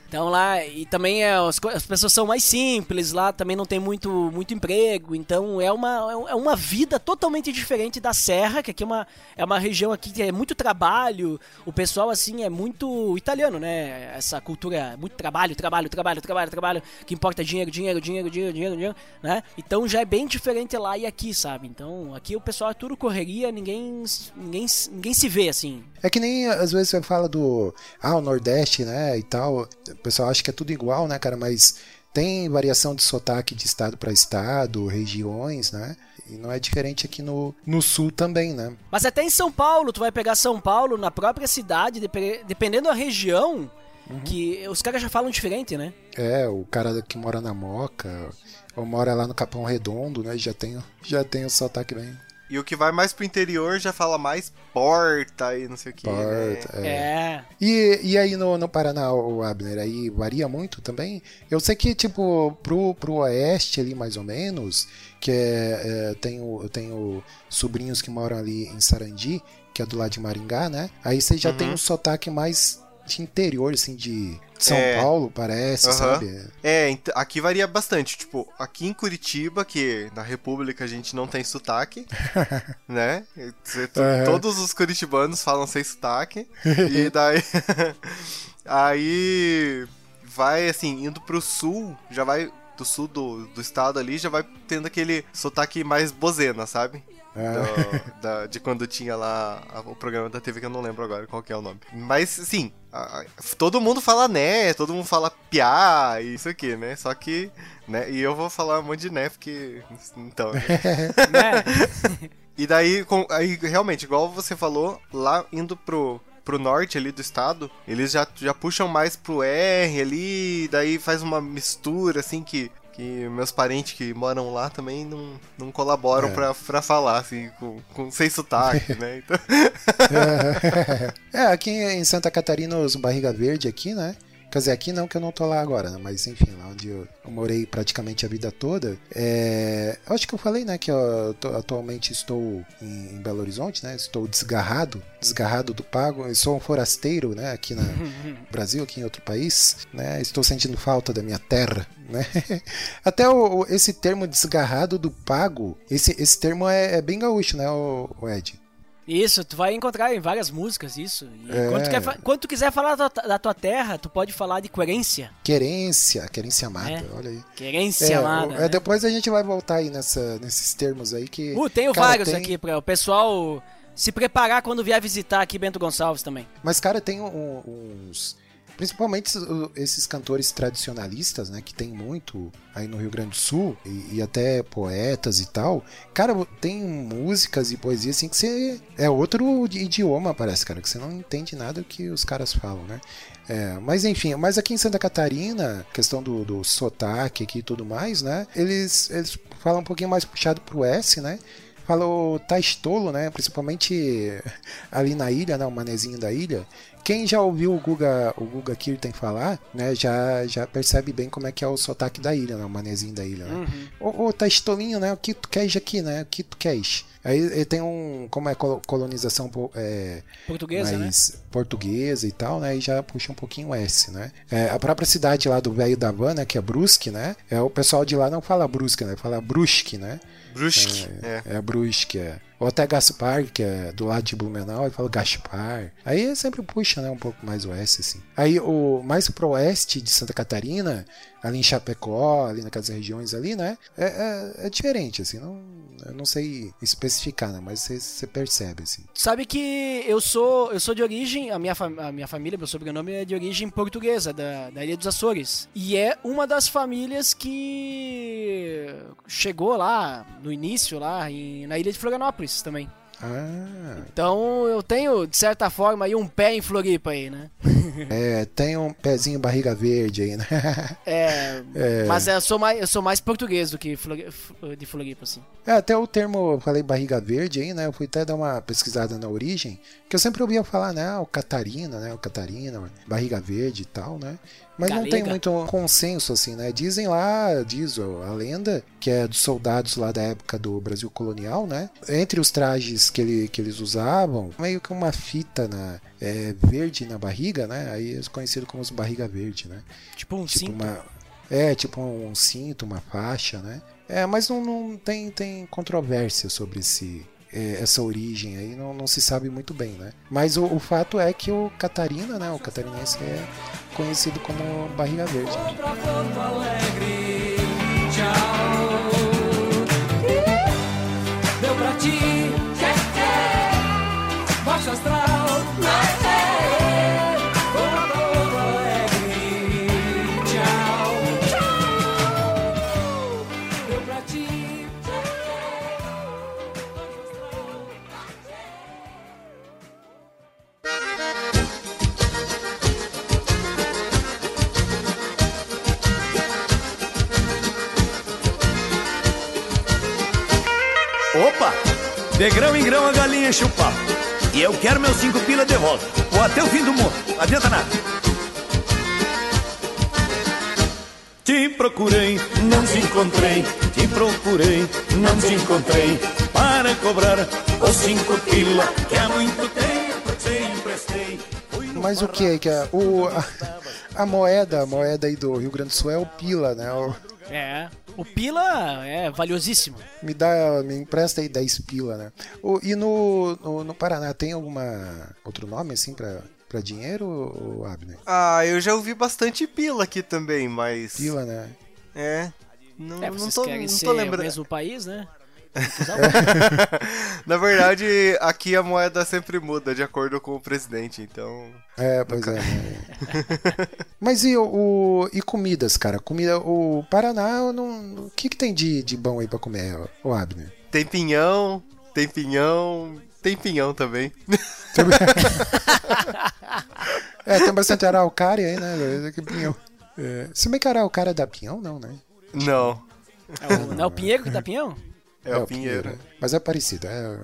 Então lá, e também é, as, as pessoas são mais simples, lá também não tem muito, muito emprego, então é uma, é uma vida totalmente diferente da Serra, que aqui é uma, é uma região aqui que é muito trabalho, o pessoal assim é muito italiano, né? Essa cultura, é muito trabalho, trabalho, trabalho, trabalho, trabalho, que importa é dinheiro, dinheiro, dinheiro, dinheiro, dinheiro, dinheiro, né? Então já é bem diferente lá e aqui, sabe? Então aqui o pessoal é tudo correria, ninguém, ninguém, ninguém se vê assim. É que nem às vezes você fala do ah, o Nordeste, né, e tal. O pessoal acha que é tudo igual, né, cara, mas tem variação de sotaque de estado para estado, regiões, né? E não é diferente aqui no, no sul também, né? Mas até em São Paulo, tu vai pegar São Paulo, na própria cidade, depe- dependendo da região, que os caras já falam diferente, né? É, o cara que mora na Moca, ou mora lá no Capão Redondo, né, já tem, já tem o sotaque bem E o que vai mais pro interior já fala mais porta e não sei o que. porta. Né? é. É. E, e aí no, no Paraná, o Abner, aí varia muito também? Eu sei que, tipo, pro, pro oeste ali, mais ou menos, que é, é, tenho, eu tenho sobrinhos que moram ali em Sarandi, que é do lado de Maringá, né? Aí você já tem um sotaque mais de interior, assim, de São É. Paulo, parece, Aham. sabe? É, aqui varia bastante. Tipo, aqui em Curitiba, que na República a gente não tem sotaque, né? Aham. Todos os curitibanos falam sem sotaque. e daí. aí. Vai, assim, indo pro sul, já vai. Do sul do, do estado ali, já vai tendo aquele sotaque mais bozena, sabe? Do- da- de quando tinha lá o programa da TV que eu não lembro agora qual que é o nome. Mas, sim, a- todo mundo fala né, todo mundo fala piá e isso aqui, né? Só que, né, e eu vou falar um monte de né, porque, então... Né? E daí, com- aí, realmente, igual você falou, lá indo pro, pro norte ali do estado, eles já, já puxam mais pro R ali, daí faz uma mistura, assim, que, que meus parentes que moram lá também não, não colaboram É. pra, pra falar, assim, com, com, sem sotaque, né? Então, É, aqui em Santa Catarina, os Barriga Verde aqui, né? Quer dizer, aqui não, que eu não tô lá agora, né? Mas enfim, lá onde eu, eu morei praticamente a vida toda. É, eu acho que eu falei, né, que eu atualmente estou em, Belo Horizonte, né? Estou desgarrado, desgarrado do pago. Eu sou um forasteiro, né, aqui no Brasil, aqui em outro país, né? Estou sentindo falta da minha terra, né? Até o, o- esse termo desgarrado do pago, esse, esse termo é, é bem gaúcho, né, o, o Ed? Isso, tu vai encontrar em várias músicas isso. É. quando, tu quer quando tu quiser falar da tua, da tua terra, tu pode falar de querência. Querência, querência amada, É. olha aí. Querência É, amada. o- é, né? depois a gente vai voltar aí nessa, nesses termos aí que. Uh, tenho cara, vários tem- aqui para o pessoal se preparar quando vier visitar aqui Bento Gonçalves também. Mas, cara, tem um- uns. Principalmente esses cantores tradicionalistas, né? Que tem muito aí no Rio Grande do Sul, e, e até poetas e tal. Cara, tem músicas e poesia assim que você. É outro idioma, parece, cara, que você não entende nada que os caras falam, né? É, mas enfim, mas aqui em Santa Catarina, questão do, do sotaque aqui e tudo mais, né? Eles, eles falam um pouquinho mais puxado pro S, né? Fala o Taistolo, né? Principalmente ali na ilha, né? O manezinho da ilha. Quem já ouviu o Guga, o Guga Kirten falar, né? Já, já percebe bem como é que é o sotaque da ilha, né? O manezinho da ilha, né? Ô, ô Taistolinho, né? O que tu queres aqui, né? O que tu queres? Aí ele tem um... Como é colo- colonização... É, Portuguesa, né? mais portuguesa e tal, né? E já puxa um pouquinho o S, né? É, a própria cidade lá do velho da Van, né? Que é Brusque, né? É, o pessoal de lá não fala Brusque, né? Fala Brusque, né? Brusque, é. É Brusque, é. Ou até Gaspar, que é do lado de Blumenau, ele fala Gaspar. Aí sempre puxa, né, um pouco mais o S, assim. Aí o mais pro oeste de Santa Catarina, ali em Chapecó, ali naquelas regiões ali, né, é, é, é diferente, assim, não, eu não sei especificar, né, mas você- percebe, assim. Sabe que eu sou eu sou de origem, a minha, a minha família, meu sobrenome é de origem portuguesa, da, da Ilha dos Açores. E é uma das famílias que chegou lá, no início, lá, em- na Ilha de Florianópolis também. Ah, Então eu tenho, de certa forma, aí um pé em Floripa aí, né? é, tem um pezinho barriga verde aí, né? É, Mas eu sou, mais, eu sou mais português do que Flori- de Floripa, assim. É, até o termo, eu falei barriga verde aí, né? Eu fui até dar uma pesquisada na origem, que eu sempre ouvia falar, né? O Catarina, né? O Catarina, barriga verde e tal, né? Mas não tem Galega. muito consenso, assim, né? Dizem lá, diz a lenda, que é dos soldados lá da época do Brasil colonial, né? Entre os trajes que, ele, que eles usavam, meio que uma fita na, é, verde na barriga, né? Aí é conhecido como os barriga verde, né? Tipo um tipo cinto. uma é tipo um cinto uma faixa né é mas não, não tem tem controvérsia sobre esse é, essa origem aí não, não se sabe muito bem né mas o, o fato é que o Catarina né o catarinense é conhecido como barriga verde. De grão em grão a galinha enche o papo. E eu quero meus cinco pila de volta. Ou até o fim do mundo. Não adianta nada. Te procurei, não te encontrei. Te procurei, não te encontrei. Para cobrar os cinco pila que há muito tempo te emprestei. Mas o que que é o a, a moeda a moeda aí do Rio Grande do Sul é o pila né o, É. O Pila é valiosíssimo. me dá me empresta aí 10 pila né o, e no, no, no Paraná tem alguma outro nome assim pra para dinheiro ou Abner Ah, eu já ouvi bastante pila aqui também, mas... pila né É. Não, É, não tô, querem não ser tô o lembrando. mesmo país, né? Na verdade, aqui a moeda sempre muda de acordo com o presidente, então. É, pois é. né? Mas e o, o- e comidas, cara? Comida, o Paraná, eu não, o que que tem de, de bom aí pra comer, o Abner? Tem pinhão, tem pinhão, tem pinhão também. É, tem bastante araucária aí, né? Que pinhão. É, se bem que araucária dá pinhão, não, né? Não, É o, não é o Pinheiro que dá pinhão? É, o pinheiro. é. Mas é parecido, é.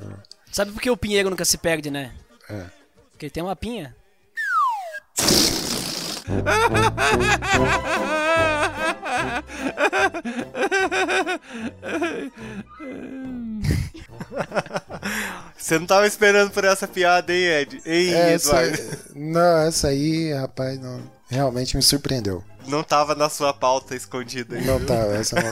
Sabe por que o Pinheiro nunca se perde, né? É. Porque ele tem uma pinha. Você não tava esperando por essa piada, hein, Ed? Hein, É, essa, Eduardo? não, essa aí, rapaz, não, realmente me surpreendeu. Não tava na sua pauta escondida aí. Não viu? tá, essa não.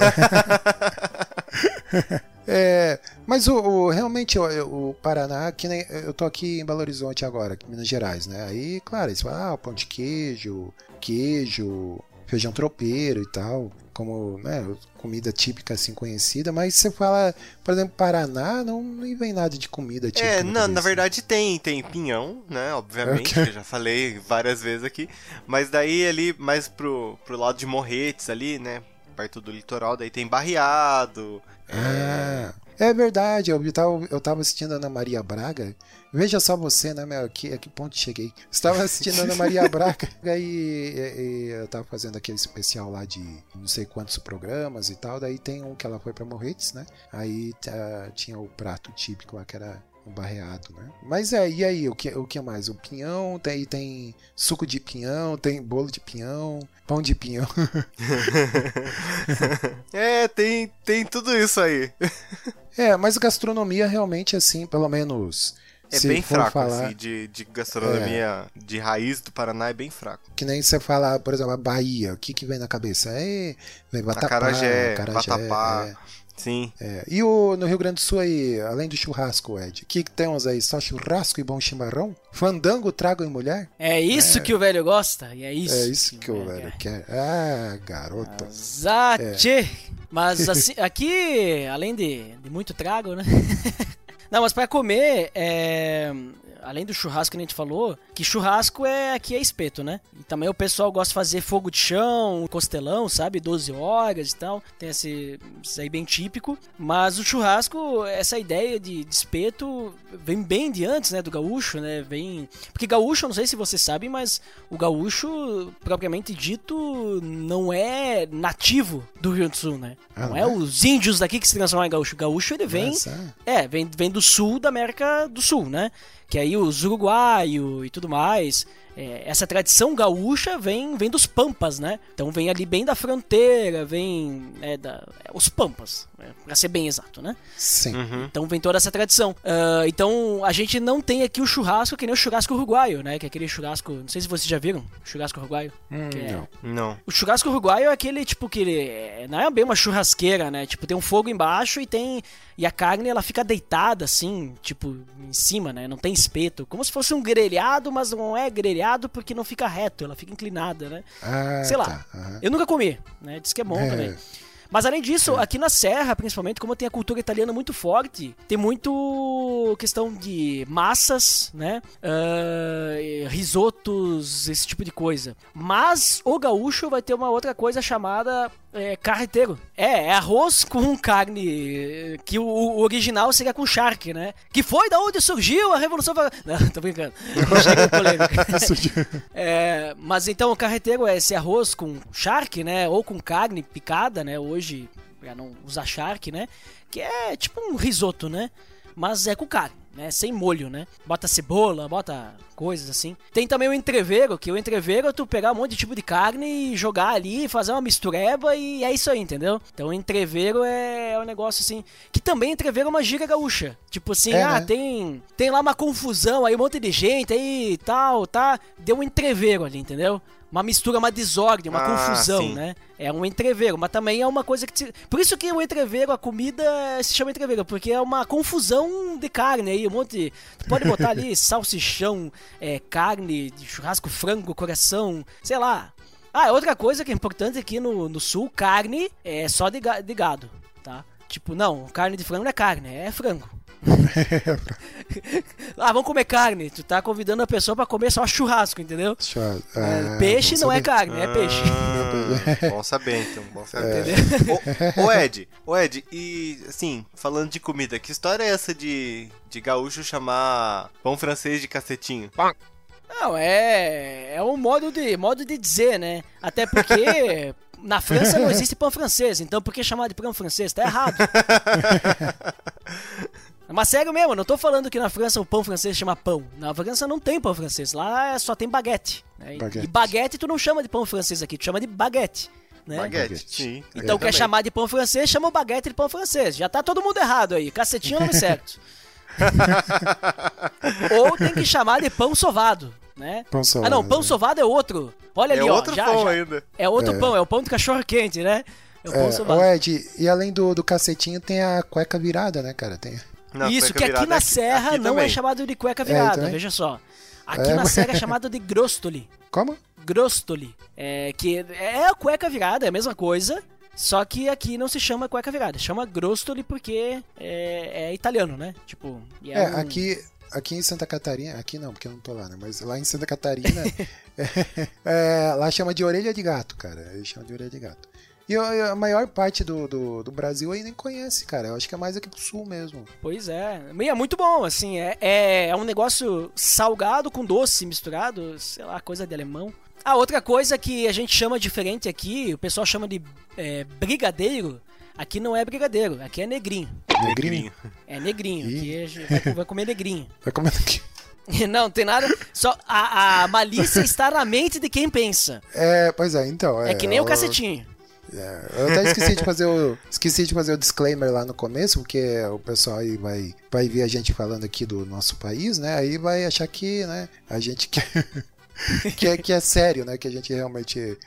É, mas o, o- realmente o, o Paraná, que nem, eu tô aqui em Belo Horizonte agora, aqui em Minas Gerais, né? Aí, claro, eles falam, ah, pão de queijo, queijo, feijão tropeiro e tal, como né, comida típica assim conhecida, mas você fala, por exemplo, Paraná, não, não vem nada de comida típica. É, na não, na verdade tem, tem pinhão, né? Obviamente, Ok. que eu já falei várias vezes aqui. Mas daí ali, mais pro, pro lado de Morretes ali, né? Perto do litoral, daí tem barreado. Ah, é verdade, eu tava, eu tava assistindo a Ana Maria Braga. Veja só você, né, meu? Que, a que ponto cheguei? Estava assistindo a Ana Maria Braga e, e- e eu tava fazendo aquele especial lá de não sei quantos programas e tal. Daí tem um que ela foi pra Morretes, né? Aí ah, tinha o prato típico lá que era barreado, né? Mas é, e aí, o que, o que mais? O pinhão, tem, tem suco de pinhão, tem bolo de pinhão, pão de pinhão. É, tem, tem tudo isso aí. É, mas gastronomia realmente, assim, pelo menos. É bem fraco, falar, assim, de, de gastronomia de raiz do Paraná é bem fraco. Que nem você fala, por exemplo, a Bahia, o que, que vem na cabeça? É, vem vatapá, Acarajé, acarajé, vatapá. é, Sim. é. E o, no Rio Grande do Sul aí, além do churrasco, Ed, o que, que temos aí? Só churrasco e bom chimarrão? Fandango, trago e mulher? É isso que o velho gosta. E é isso. é isso que o velho quer. Ah, garoto. Zate! Mas assim, aqui, além de, de muito trago, né? Não, mas pra comer, é, além do churrasco que a gente falou, que churrasco é aqui é espeto, né? E também o pessoal gosta de fazer fogo de chão, costelão, sabe? 12 horas e tal. Tem esse, isso aí bem típico. Mas o churrasco, essa ideia de, de espeto vem bem de antes, né? Do gaúcho, né? Vem. Porque gaúcho, não sei se vocês sabem, mas o gaúcho, propriamente dito, não é nativo do Rio Grande do Sul, né? Ah, não é é? os índios daqui que se transformam em gaúcho. O gaúcho, ele vem. Nossa, É, vem, vem do sul da América do Sul, né? Que aí os uruguaios e tudo mais. É, essa tradição gaúcha vem, vem dos pampas, né? Então vem ali bem da fronteira, vem é, da, é, os pampas, né? pra ser bem exato, né? sim. Uhum. Então vem toda essa tradição. Ah, então a gente não tem aqui o churrasco que nem o churrasco uruguaio, né? Que é aquele churrasco. Não sei se vocês já viram, churrasco uruguaio. Hum, que é- não. Não. o churrasco uruguaio é aquele, tipo, que ele é- não é bem uma churrasqueira, né? Tipo, tem um fogo embaixo e tem. E a carne, ela fica deitada, assim, tipo, em cima, né? Não tem espeto. Como se fosse um grelhado, mas não é grelhado porque não fica reto, ela fica inclinada, né? Ah, Sei lá. tá, aham. Eu nunca comi, né? Diz que é bom É. também. Mas além disso, aqui na Serra, principalmente, como tem a cultura italiana muito forte, tem muito questão de massas, né? Ah, risotos, esse tipo de coisa. Mas o gaúcho vai ter uma outra coisa chamada é, carreteiro. É, é arroz com carne, que o, o original seria com charque, né? Que foi da onde surgiu a Revolução... Não, tô brincando. Chega de polêmica. É, mas então o carreteiro é esse arroz com charque, né? Ou com carne picada, né? Hoje, pra não usar charque, né? Que é tipo um risoto, né? Mas é com carne, né? Sem molho, né? Bota cebola, bota coisas assim. Tem também o entreveiro, que o entreveiro é tu pegar um monte de tipo de carne e jogar ali, fazer uma mistureba e é isso aí, entendeu? Então o entreveiro é um negócio assim. Que também entreveiro é uma gíria gaúcha. Tipo assim, É, ah, né? tem, tem lá uma confusão aí, um monte de gente aí tal, tá? Deu um entreveiro ali, entendeu? Uma mistura, uma desordem, uma Ah, confusão, sim. né? É um entreveiro, mas também é uma coisa que. se- Por isso que o entreveiro, a comida se chama entreveiro, porque é uma confusão de carne aí, um monte. de- Tu pode botar ali salsichão, é, carne, churrasco, frango, coração, sei lá. Ah, outra coisa que é importante aqui no, no sul, carne é só de, ga- de gado, tá? Tipo, não, carne de frango não é carne, é frango. ah, vamos comer carne. Tu tá convidando a pessoa pra comer só churrasco, entendeu? Eu- É, ah, peixe não é saber. carne, é peixe. Ah, bom saber, então. Bom saber. Entendeu? Ô, ô, Ed, ô Ed, e assim, falando de comida, que história é essa de, de gaúcho chamar pão francês de cacetinho? Não, é. É um modo de, modo de dizer, né? Até porque na França não existe pão francês, então por que chamar de pão francês? Tá errado. Mas sério mesmo, não tô falando que na França o pão francês chama pão. Na França não tem pão francês, lá só tem baguete. né? E- Baguete. E baguete tu não chama de pão francês aqui, tu chama de baguete. Né? Baguete. Sim. Então eu quer também. chamar de pão francês, chama o baguete de pão francês. Já tá todo mundo errado aí. Cacetinho é o nome certo. Ou tem que chamar de pão sovado, né? Pão Ah não, sovado, pão sovado é outro. Olha É ali, ó. outro já- pão já- ainda. É outro É. pão, é o pão de cachorro quente, né? É o pão É, sovado. ô Ed, e além do, do cacetinho tem a cueca virada, né, cara? Tem. Não, Isso que aqui na aqui- Serra aqui não é também. chamado de cueca virada, também? veja só. Aqui É, na mas- Serra é chamado de grostoli. Como? Grostoli. É, que é a cueca virada, é a mesma coisa. Só que aqui não se chama cueca virada, chama grostoli porque é, é italiano, né? Tipo, e É, um- aqui, aqui em Santa Catarina, aqui não, porque eu não tô lá, né? Mas lá em Santa Catarina, é, lá chama de orelha de gato, cara. Eles chamam de orelha de gato. E a a maior parte do, do, do Brasil aí nem conhece, cara. Eu acho que é mais aqui pro sul mesmo. Pois é. E é muito bom, assim. É, é, é um negócio salgado com doce misturado, sei lá, coisa de alemão. Ah, outra coisa que a gente chama diferente aqui, o pessoal chama de é, brigadeiro. Aqui não é brigadeiro, aqui é negrinho. Negrinho. É negrinho. Ih. Aqui a vai, vai comer negrinho. Vai comendo aqui. Não, tem nada. Só a, a malícia está na mente de quem pensa. É, pois é, então. É que nem o eu- cacetinho. É, eu até esqueci de fazer o esqueci de fazer o disclaimer lá no começo, porque o pessoal aí vai vai ver a gente falando aqui do nosso país, né? Aí vai achar que, né, a gente quer que é que é sério, né, que a gente realmente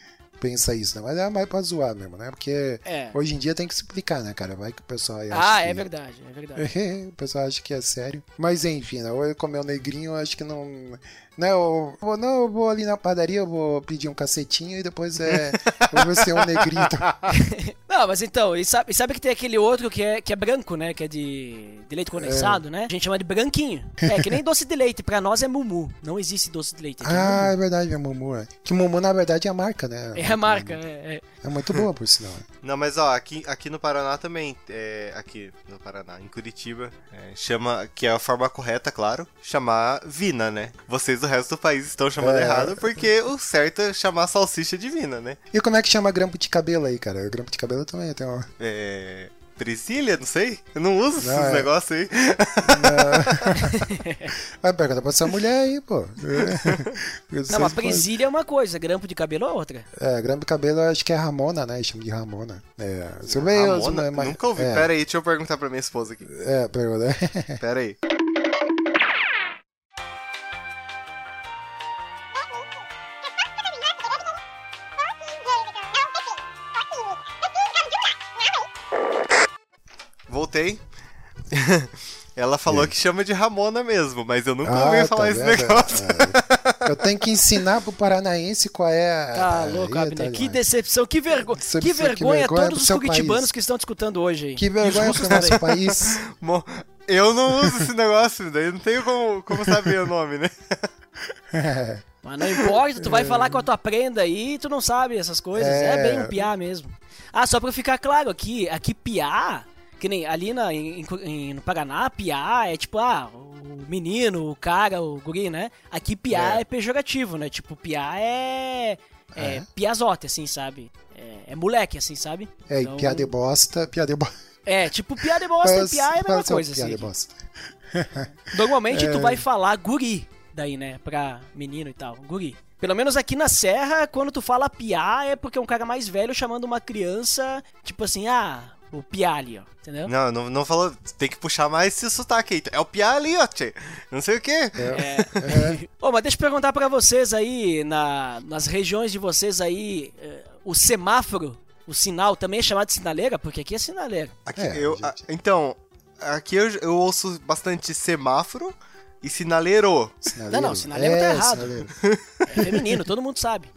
pensa isso, né? Mas é mais pra zoar mesmo, né? Porque É. hoje em dia tem que explicar, né, cara? Vai que o pessoal aí acha Ah, que... é verdade, é verdade. o pessoal acha que é sério. Mas enfim, né? Ou eu comer um negrinho, eu acho que não. Né, eu vou, não, eu vou ali na padaria, eu vou pedir um cacetinho e depois é. eu vou ser um negrinho. Então. Não, mas então, e sabe, e sabe que tem aquele outro que é, que é branco, né? Que é de, de leite condensado, né? A gente chama de branquinho. É, que nem doce de leite. Pra nós é mumu. Não existe doce de leite. Aqui Ah, é é verdade, é Mumu. É. Que Mumu, na verdade, é a marca, né? É a marca, é, é. É muito boa, por sinal. Não, mas ó, aqui, aqui no Paraná também, é, aqui no Paraná, em Curitiba, é, chama, que é a forma correta, claro, chamar Vina, né? Vocês do resto do país estão chamando É. errado, porque o certo é chamar salsicha de Vina, né? E como é que chama grampo de cabelo aí, cara? Grampo de cabelo também tem uma. É... Priscília, não sei? Eu não uso Não, esses é. negócios aí. Vai perguntar pra essa mulher aí, pô. Não, mas presilha é uma coisa, grampo de cabelo é outra. É, grampo de cabelo eu acho que é Ramona, né? Chama de Ramona. É, Ramona? mas- Nunca ouvi. É, Pera aí, deixa eu perguntar pra minha esposa aqui. é, pergunta. Pera aí. Voltei. Ela falou que chama de Ramona mesmo, mas eu nunca ouvi falar tá esse vendo? negócio. É. Eu tenho que ensinar pro paranaense qual é a. Tá a- louco, Ih, Abner. tá Que decepção, que, vergo... Decepção, que que vergonha vergonha todos os curitibanos país. que estão te escutando hoje aí. Que vergonha pro nosso também. país. Mo- Eu não uso esse negócio, daí não tenho como, como saber o nome, né? Mas não importa, tu vai falar com a tua prenda aí, tu não sabe essas coisas. É, É. bem um piá mesmo. Ah, só pra ficar claro aqui, aqui piá, que nem ali na, em, em- no Paraná, piá é tipo, ah, o menino, o cara, o guri, né? Aqui piá é, É. pejorativo, né? Tipo, piá é. É, É? piazote, assim, sabe? É, é moleque, assim, sabe? É, Então, piada de bosta, piada de bosta. É, tipo, piá de bosta e piá é a mesma seu coisa, assim. de bosta. Normalmente É. tu vai falar guri, daí, né? Pra menino e tal. Guri. Pelo menos aqui na Serra, quando tu fala piá, é porque é um cara mais velho chamando uma criança, tipo assim, ah, o piá ali, ó. Entendeu? Não, não, não falou. Tem que puxar mais esse sotaque aí. É o Piá ali, ó, tchê. Não sei o quê. É. Ô, mas deixa eu perguntar pra vocês aí, na, nas regiões de vocês aí, eh, o semáforo, o sinal, também é chamado de sinaleira? Porque aqui é sinaleira. Aqui, É, eu, a- então, aqui eu, eu ouço bastante semáforo e sinaleiro. Sinaleiro. Não, não, sinaleiro tá é, errado. sinaleiro. É feminino, todo mundo sabe.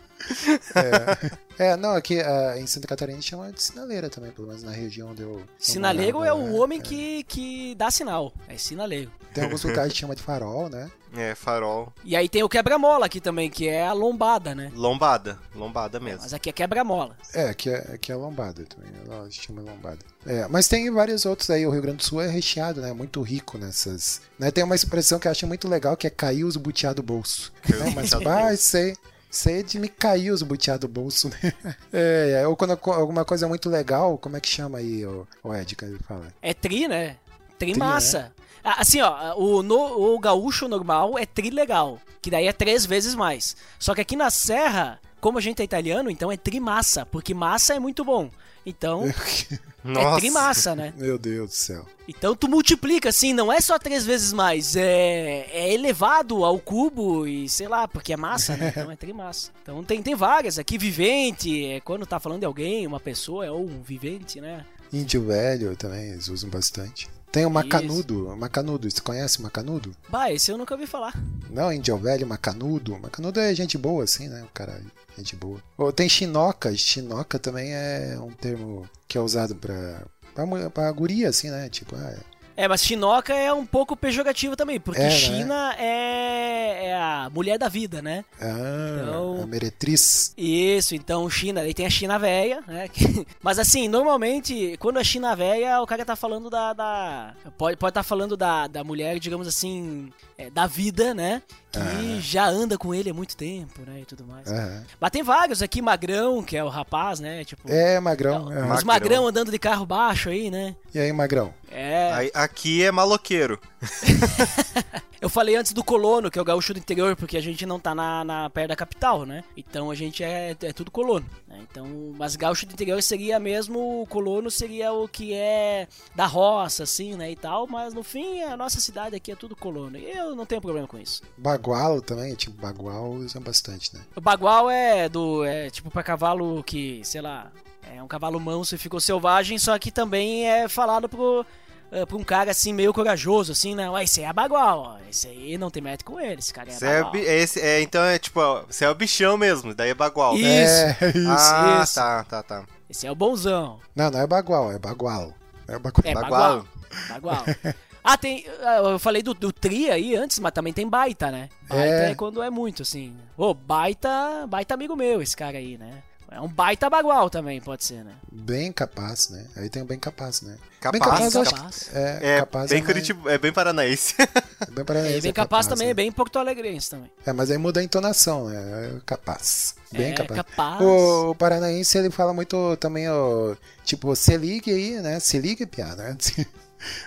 É, não, aqui ah, em Santa Catarina chama de sinaleira também, pelo menos na região onde eu. eu Sinaleiro é o homem que, que dá sinal. É sinaleiro. Tem alguns lugares que chama de farol, né? É, farol. E aí tem o quebra-mola aqui também, que é a lombada, né? Lombada. Lombada mesmo. Mas aqui é quebra-mola. É, aqui é, aqui é lombada também. Ela chama lombada. É, mas tem vários outros aí. O Rio Grande do Sul é recheado, né? Muito rico nessas. Né? Tem uma expressão que eu acho muito legal que é cair os butiá do bolso. Não, mas vai ser. Isso aí é de me cair os butiá do bolso, né? É, é, ou quando alguma coisa é muito legal, como é que chama aí, o, o Ed, que ele fala? É tri, né? Tri, Tri, massa. Ah, Assim, ó, o, no- o gaúcho normal é tri legal, que daí é três vezes mais. Só que aqui na Serra, como a gente é italiano, então é tri massa, porque massa é muito bom. Então, é tri massa, né? Meu Deus do céu. Então tu multiplica, assim, não é só três vezes mais, é, é elevado ao cubo e sei lá, porque é massa, né? Então é trimassa. Então tem, tem várias aqui, vivente, é quando tá falando de alguém, uma pessoa, é ou um vivente, né? Índio velho também, eles usam bastante. Tem o macanudo. Macanudo, você conhece o macanudo? Bah, esse eu nunca ouvi falar. Não, índio velho, macanudo. Macanudo é gente boa, assim, né? O cara, é gente boa. Ou tem chinoca. Chinoca também é um termo que é usado pra, pra, pra guria, assim, né? Tipo, ah, É, mas chinoca é um pouco pejorativo também, porque É, né? China é, é a mulher da vida, né? ah, Então- a meretriz. Isso, então China, aí tem a China velha, né? Mas assim, normalmente, quando é China velha, o cara tá falando da. da- pode estar tá falando da, da mulher, digamos assim, é, da vida, né? Que já anda com ele há muito tempo, né? E tudo mais. Aham. Mas tem vários aqui, Magrão, que é o rapaz, né? Tipo. É, magrão. aham. Os Magrão. magrão andando de carro baixo aí, né? E aí, magrão? É. Aí, aqui é maloqueiro. Eu falei antes do colono, que é o gaúcho do interior, porque a gente não tá na, na perto da capital, né? Então a gente é, é tudo colono. Né? Então, mas gaúcho do interior seria mesmo, o colono seria o que é da roça, assim, né? E tal, mas no fim a nossa cidade aqui é tudo colono. E eu não tenho problema com isso. Bagual também, tipo, bagual usam bastante, né? O bagual é do. É tipo pra cavalo que, sei lá, é um cavalo manso e ficou selvagem, só que também é falado pro. Eh, Pra um cara assim, meio corajoso, assim, né? Ué, esse aí é bagual, ó. Esse aí não tem mete com ele, esse cara é Você é, bagual. é esse, é, então é tipo, ó, você é o bichão mesmo, daí é bagual. Isso. É, isso. ah, isso. tá, tá, tá. Esse é o bonzão. Não, não é bagual, é bagual. É bagual. É, Bagual. bagual. Ah, tem. ah, Eu falei do, do tri aí antes, mas também tem baita, né? Baita É. é, quando é muito, assim. Ô, baita. Baita amigo meu, esse cara aí, né? É um baita bagual também, pode ser, né? Bem capaz, né? Aí tem o bem capaz, né? bem Capaz, capaz, eu acho capaz. que- É, É, capaz bem é mais- Curitiba, é bem paranaense. é bem paranaense, E bem é capaz, também, né? é bem porto alegrense também. É, mas aí muda a entonação, né? É capaz. Bem é, capaz. capaz. O, o paranaense, ele fala muito também, ó, tipo, se ligue aí, né? Se ligue, piada, né?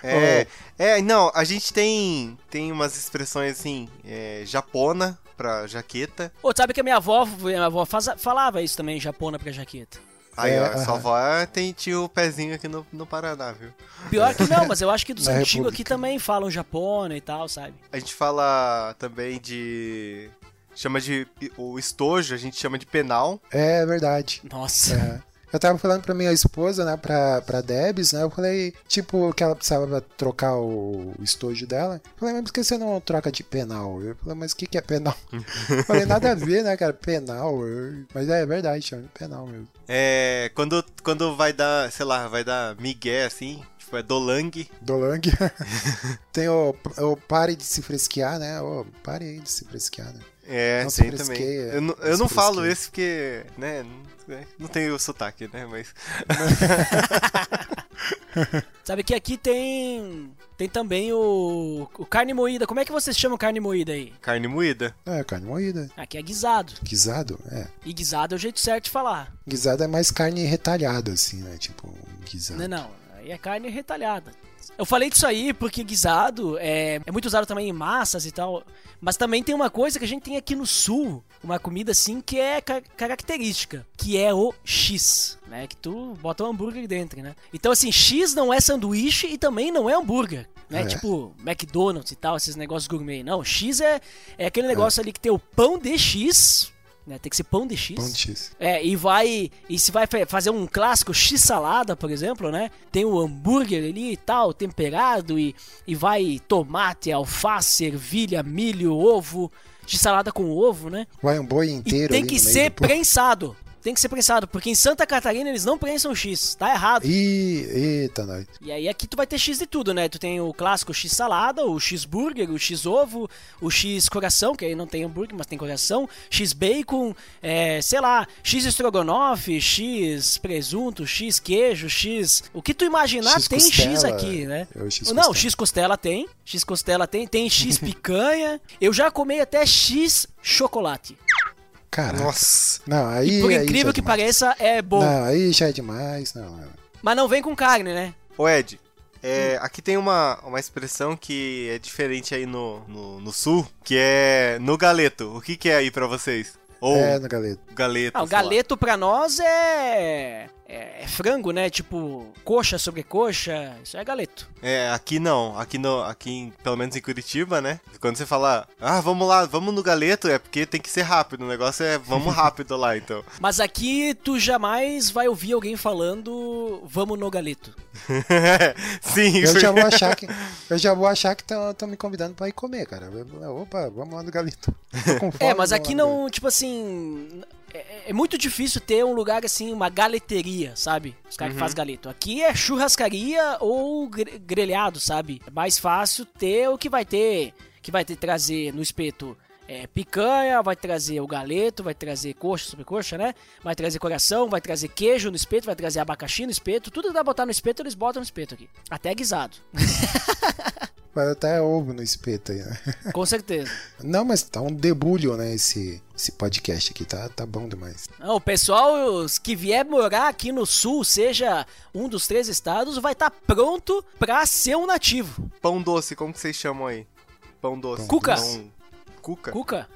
É, é, não, a gente tem, tem umas expressões assim, é, japona pra jaqueta. Ô, sabe que a minha avó, minha avó faz- falava isso também, japona pra jaqueta. Aí, É, ó, sua avó tem tio pezinho aqui no, no Paraná, viu? Pior que não, mas eu acho que dos antigos aqui também falam japona e tal, sabe? A gente fala também de. Chama de. O estojo, a gente chama de penal. É verdade. Nossa. É. Eu tava falando pra minha esposa, né, pra, pra Debs, né, eu falei, tipo, que ela precisava trocar o, o estojo dela. Eu falei, mas por que você não troca de penal? Eu falei, mas o que que é penal? Eu falei, nada a ver, né, cara, penal. Eu- Mas é, verdade, chama penal mesmo. É. Quando, quando vai dar, sei lá, vai dar migué assim, tipo, é dolang. Dolang. Tem o, o pare de se fresquear, né, ô, pare aí de se fresquear, né. É, Não se tem também. Eu, eu não falo esse porque, né, não, é, não tenho sotaque, né, mas. Sabe que aqui tem. Tem também o, o carne moída. Como é que vocês chamam carne moída aí? Carne moída. É, carne moída. Aqui é guisado. Guisado, é. E guisado é o jeito certo de falar. Guisado é mais carne retalhada, assim, né, tipo, guisado. Não, não. Aí é carne retalhada. Eu falei disso aí porque guisado é, é muito usado também em massas e tal. Mas também tem uma coisa que a gente tem aqui no sul, uma comida assim que é ca- característica, que é o X, né? Que tu bota um hambúrguer dentro, né? Então assim, X não é sanduíche e também não é hambúrguer. Né? É. Tipo McDonald's e tal, esses negócios gourmet. Não, X é, é aquele negócio ali que tem o pão de X, né? Tem que ser pão de X. Pão de X. É, e vai. E se vai fa- fazer um clássico X-salada, por exemplo, né? Tem o hambúrguer ali e tal, temperado, e, e vai tomate, alface, ervilha, milho, ovo, x-salada com ovo, né? Vai um boi E inteiro tem ali que ser prensado. Tem que ser prensado, porque em Santa Catarina eles não prensam X, tá errado. Ih, eita, nós. E aí aqui tu vai ter X de tudo, né? Tu tem o clássico X salada, o X burger, o X ovo, o X coração, que aí não tem hambúrguer, mas tem coração, X bacon, é, sei lá, X estrogonofe, X presunto, X queijo, X... O que tu imaginar X tem X costela, aqui, né? é o X não, costela. X costela tem, X costela tem, tem X picanha. Eu já comi até X chocolate. Caraca. Nossa. Não, aí. E por aí já incrível é que demais. pareça, é bom. Não, aí já é demais. Não, não. Mas não vem com carne, né? Ô Ed, é, aqui tem uma, uma expressão que é diferente aí no, no, no sul, que é no galeto. O que, que é aí pra vocês? Ou É, no galeto. galeto. Ah, o sei lá. galeto pra nós é... é. é frango, né? Tipo, coxa sobre coxa. Isso é galeto. É, aqui não. Aqui, no, aqui em- pelo menos em Curitiba, né? Quando você fala, ah, vamos lá, vamos no galeto, é porque tem que ser rápido. O negócio é vamos rápido lá, então. Mas aqui tu jamais vai ouvir alguém falando vamos no galeto. Sim, Eu já vou achar que. Eu já vou achar que estão me convidando pra ir comer, cara. Eu- Opa, vamos lá no galeto. É, mas aqui não, tipo assim. É, é muito difícil ter um lugar assim, uma galeteria, sabe? Os caras que fazem galeto. Aqui é churrascaria ou gre- grelhado, sabe? É mais fácil ter o que vai ter. Que vai ter trazer no espeto é, picanha, vai trazer o galeto, vai trazer coxa sobre coxa, né? Vai trazer coração, vai trazer queijo no espeto, vai trazer abacaxi no espeto. Tudo que dá pra botar no espeto, eles botam no espeto aqui. Até guisado. Vai até ovo no espeto aí, né? Com certeza. Não, mas tá um debulho, né? Esse, esse podcast aqui. Tá, tá bom demais. Não, o pessoal os que vier morar aqui no sul, seja um dos três estados, vai estar pronto pra ser um nativo. Pão doce, como que vocês chamam aí? Pão doce. Cuca. Pão- Cuca? Cuca?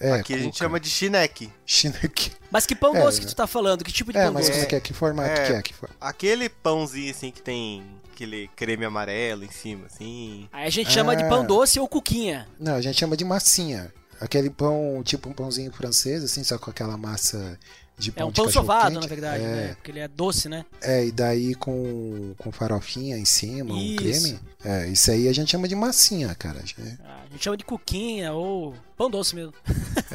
É, Aqui a gente chama de chineque. Chineque. Mas que pão É, doce que né? tu tá falando? Que tipo de É, pão mas doce? como é que é? Que formato É. que é? Que for... Aquele pãozinho assim que tem aquele creme amarelo em cima, assim. Aí a gente chama de Ah. pão doce ou cuquinha. Não, a gente chama de massinha. Aquele pão, tipo um pãozinho francês, assim, só com aquela massa de É pão um de pão sovado, na verdade, é, né? Porque ele é doce, né? É, e daí com, com farofinha em cima, um Isso. creme. É, isso aí a gente chama de massinha, cara. É, Ah, A gente chama de cuquinha ou pão doce mesmo.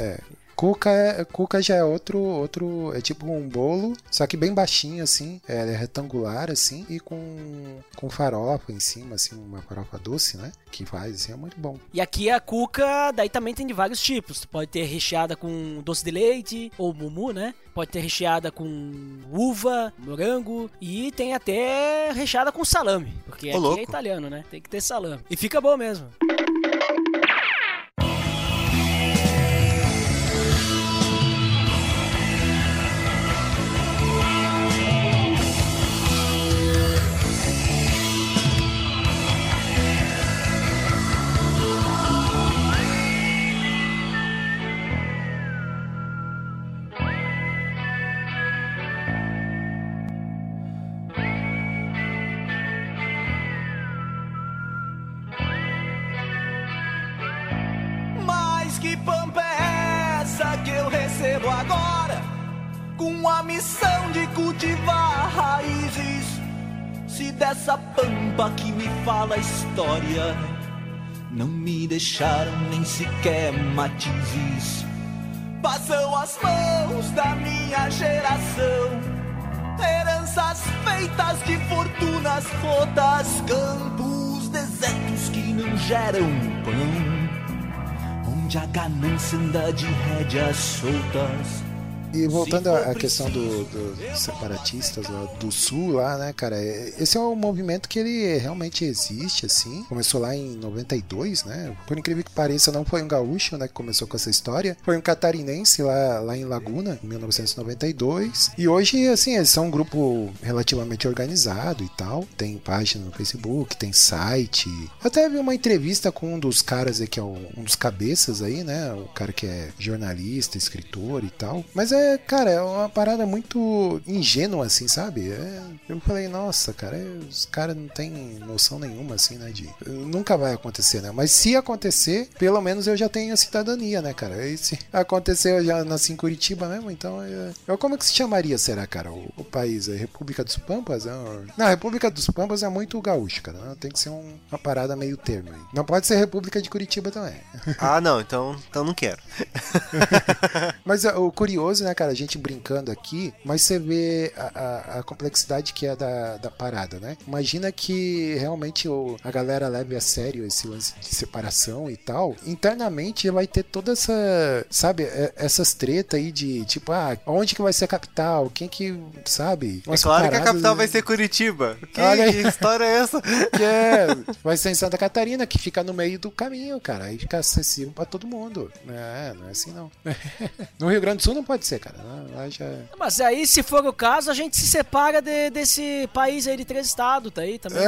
Cuca, é- cuca já é outro, outro, é tipo um bolo, só que bem baixinho assim, é, é retangular assim e com, com farofa em cima, assim, uma farofa doce, né? Que faz, assim, é muito bom. E aqui a cuca, daí também tem de vários tipos. Tu pode ter recheada com doce de leite ou mumu, né? Pode ter recheada com uva, morango e tem até recheada com salame, porque Ô, aqui louco. é italiano, né? Tem que ter salame. E fica bom mesmo. Missão de cultivar raízes. Se dessa pampa que me fala a história, não me deixaram nem sequer matizes. Passam as mãos da minha geração. Heranças feitas de fortunas rotas, campos desertos que não geram pão onde a ganância anda de rédeas soltas. E voltando à questão do, dos separatistas lá do sul lá, né, cara, é- esse é um movimento que ele realmente existe, assim. Começou lá em 92, né? Por incrível que pareça, não foi um gaúcho, né, que começou com essa história. Foi um catarinense lá, lá em Laguna, em 1992. E hoje, assim, eles são um grupo relativamente organizado e tal. Tem página no Facebook, tem site. Eu até vi uma entrevista com um dos caras aí, que é um dos cabeças aí, né? O cara que é jornalista, escritor e tal. Mas é é, cara, é uma parada muito ingênua, assim, sabe? É, eu falei, nossa, cara, é, os caras não tem noção nenhuma, assim, né? De. Nunca vai acontecer, né? Mas se acontecer, pelo menos eu já tenho a cidadania, né, cara? E se acontecer, eu já nasci em Curitiba mesmo, então. É... Eu, como é que se chamaria, será, cara, o, o país? É República dos Pampas? É... Não, a República dos Pampas é muito gaúcho, cara. Né? Tem que ser um, uma parada meio termo aí. Não pode ser República de Curitiba também. Ah, não, então, então não quero. mas o curioso, né, cara, a gente brincando aqui, mas você vê a, a, a complexidade que é da, da parada, né? Imagina que realmente o, a galera leve a sério esse lance de separação e tal. Internamente vai ter toda essa, sabe, é, essas tretas aí de tipo, ah, onde que vai ser a capital? Quem que, sabe? É claro que a capital vai ser Curitiba. Que Olha história é essa? Que é, vai ser em Santa Catarina, que fica no meio do caminho, cara. Aí fica acessível pra todo mundo. É, não é assim não. no Rio Grande do Sul não pode ser, cara. Lá já... Mas aí, se for o caso, a gente se separa de, desse país aí de três estados, tá aí também.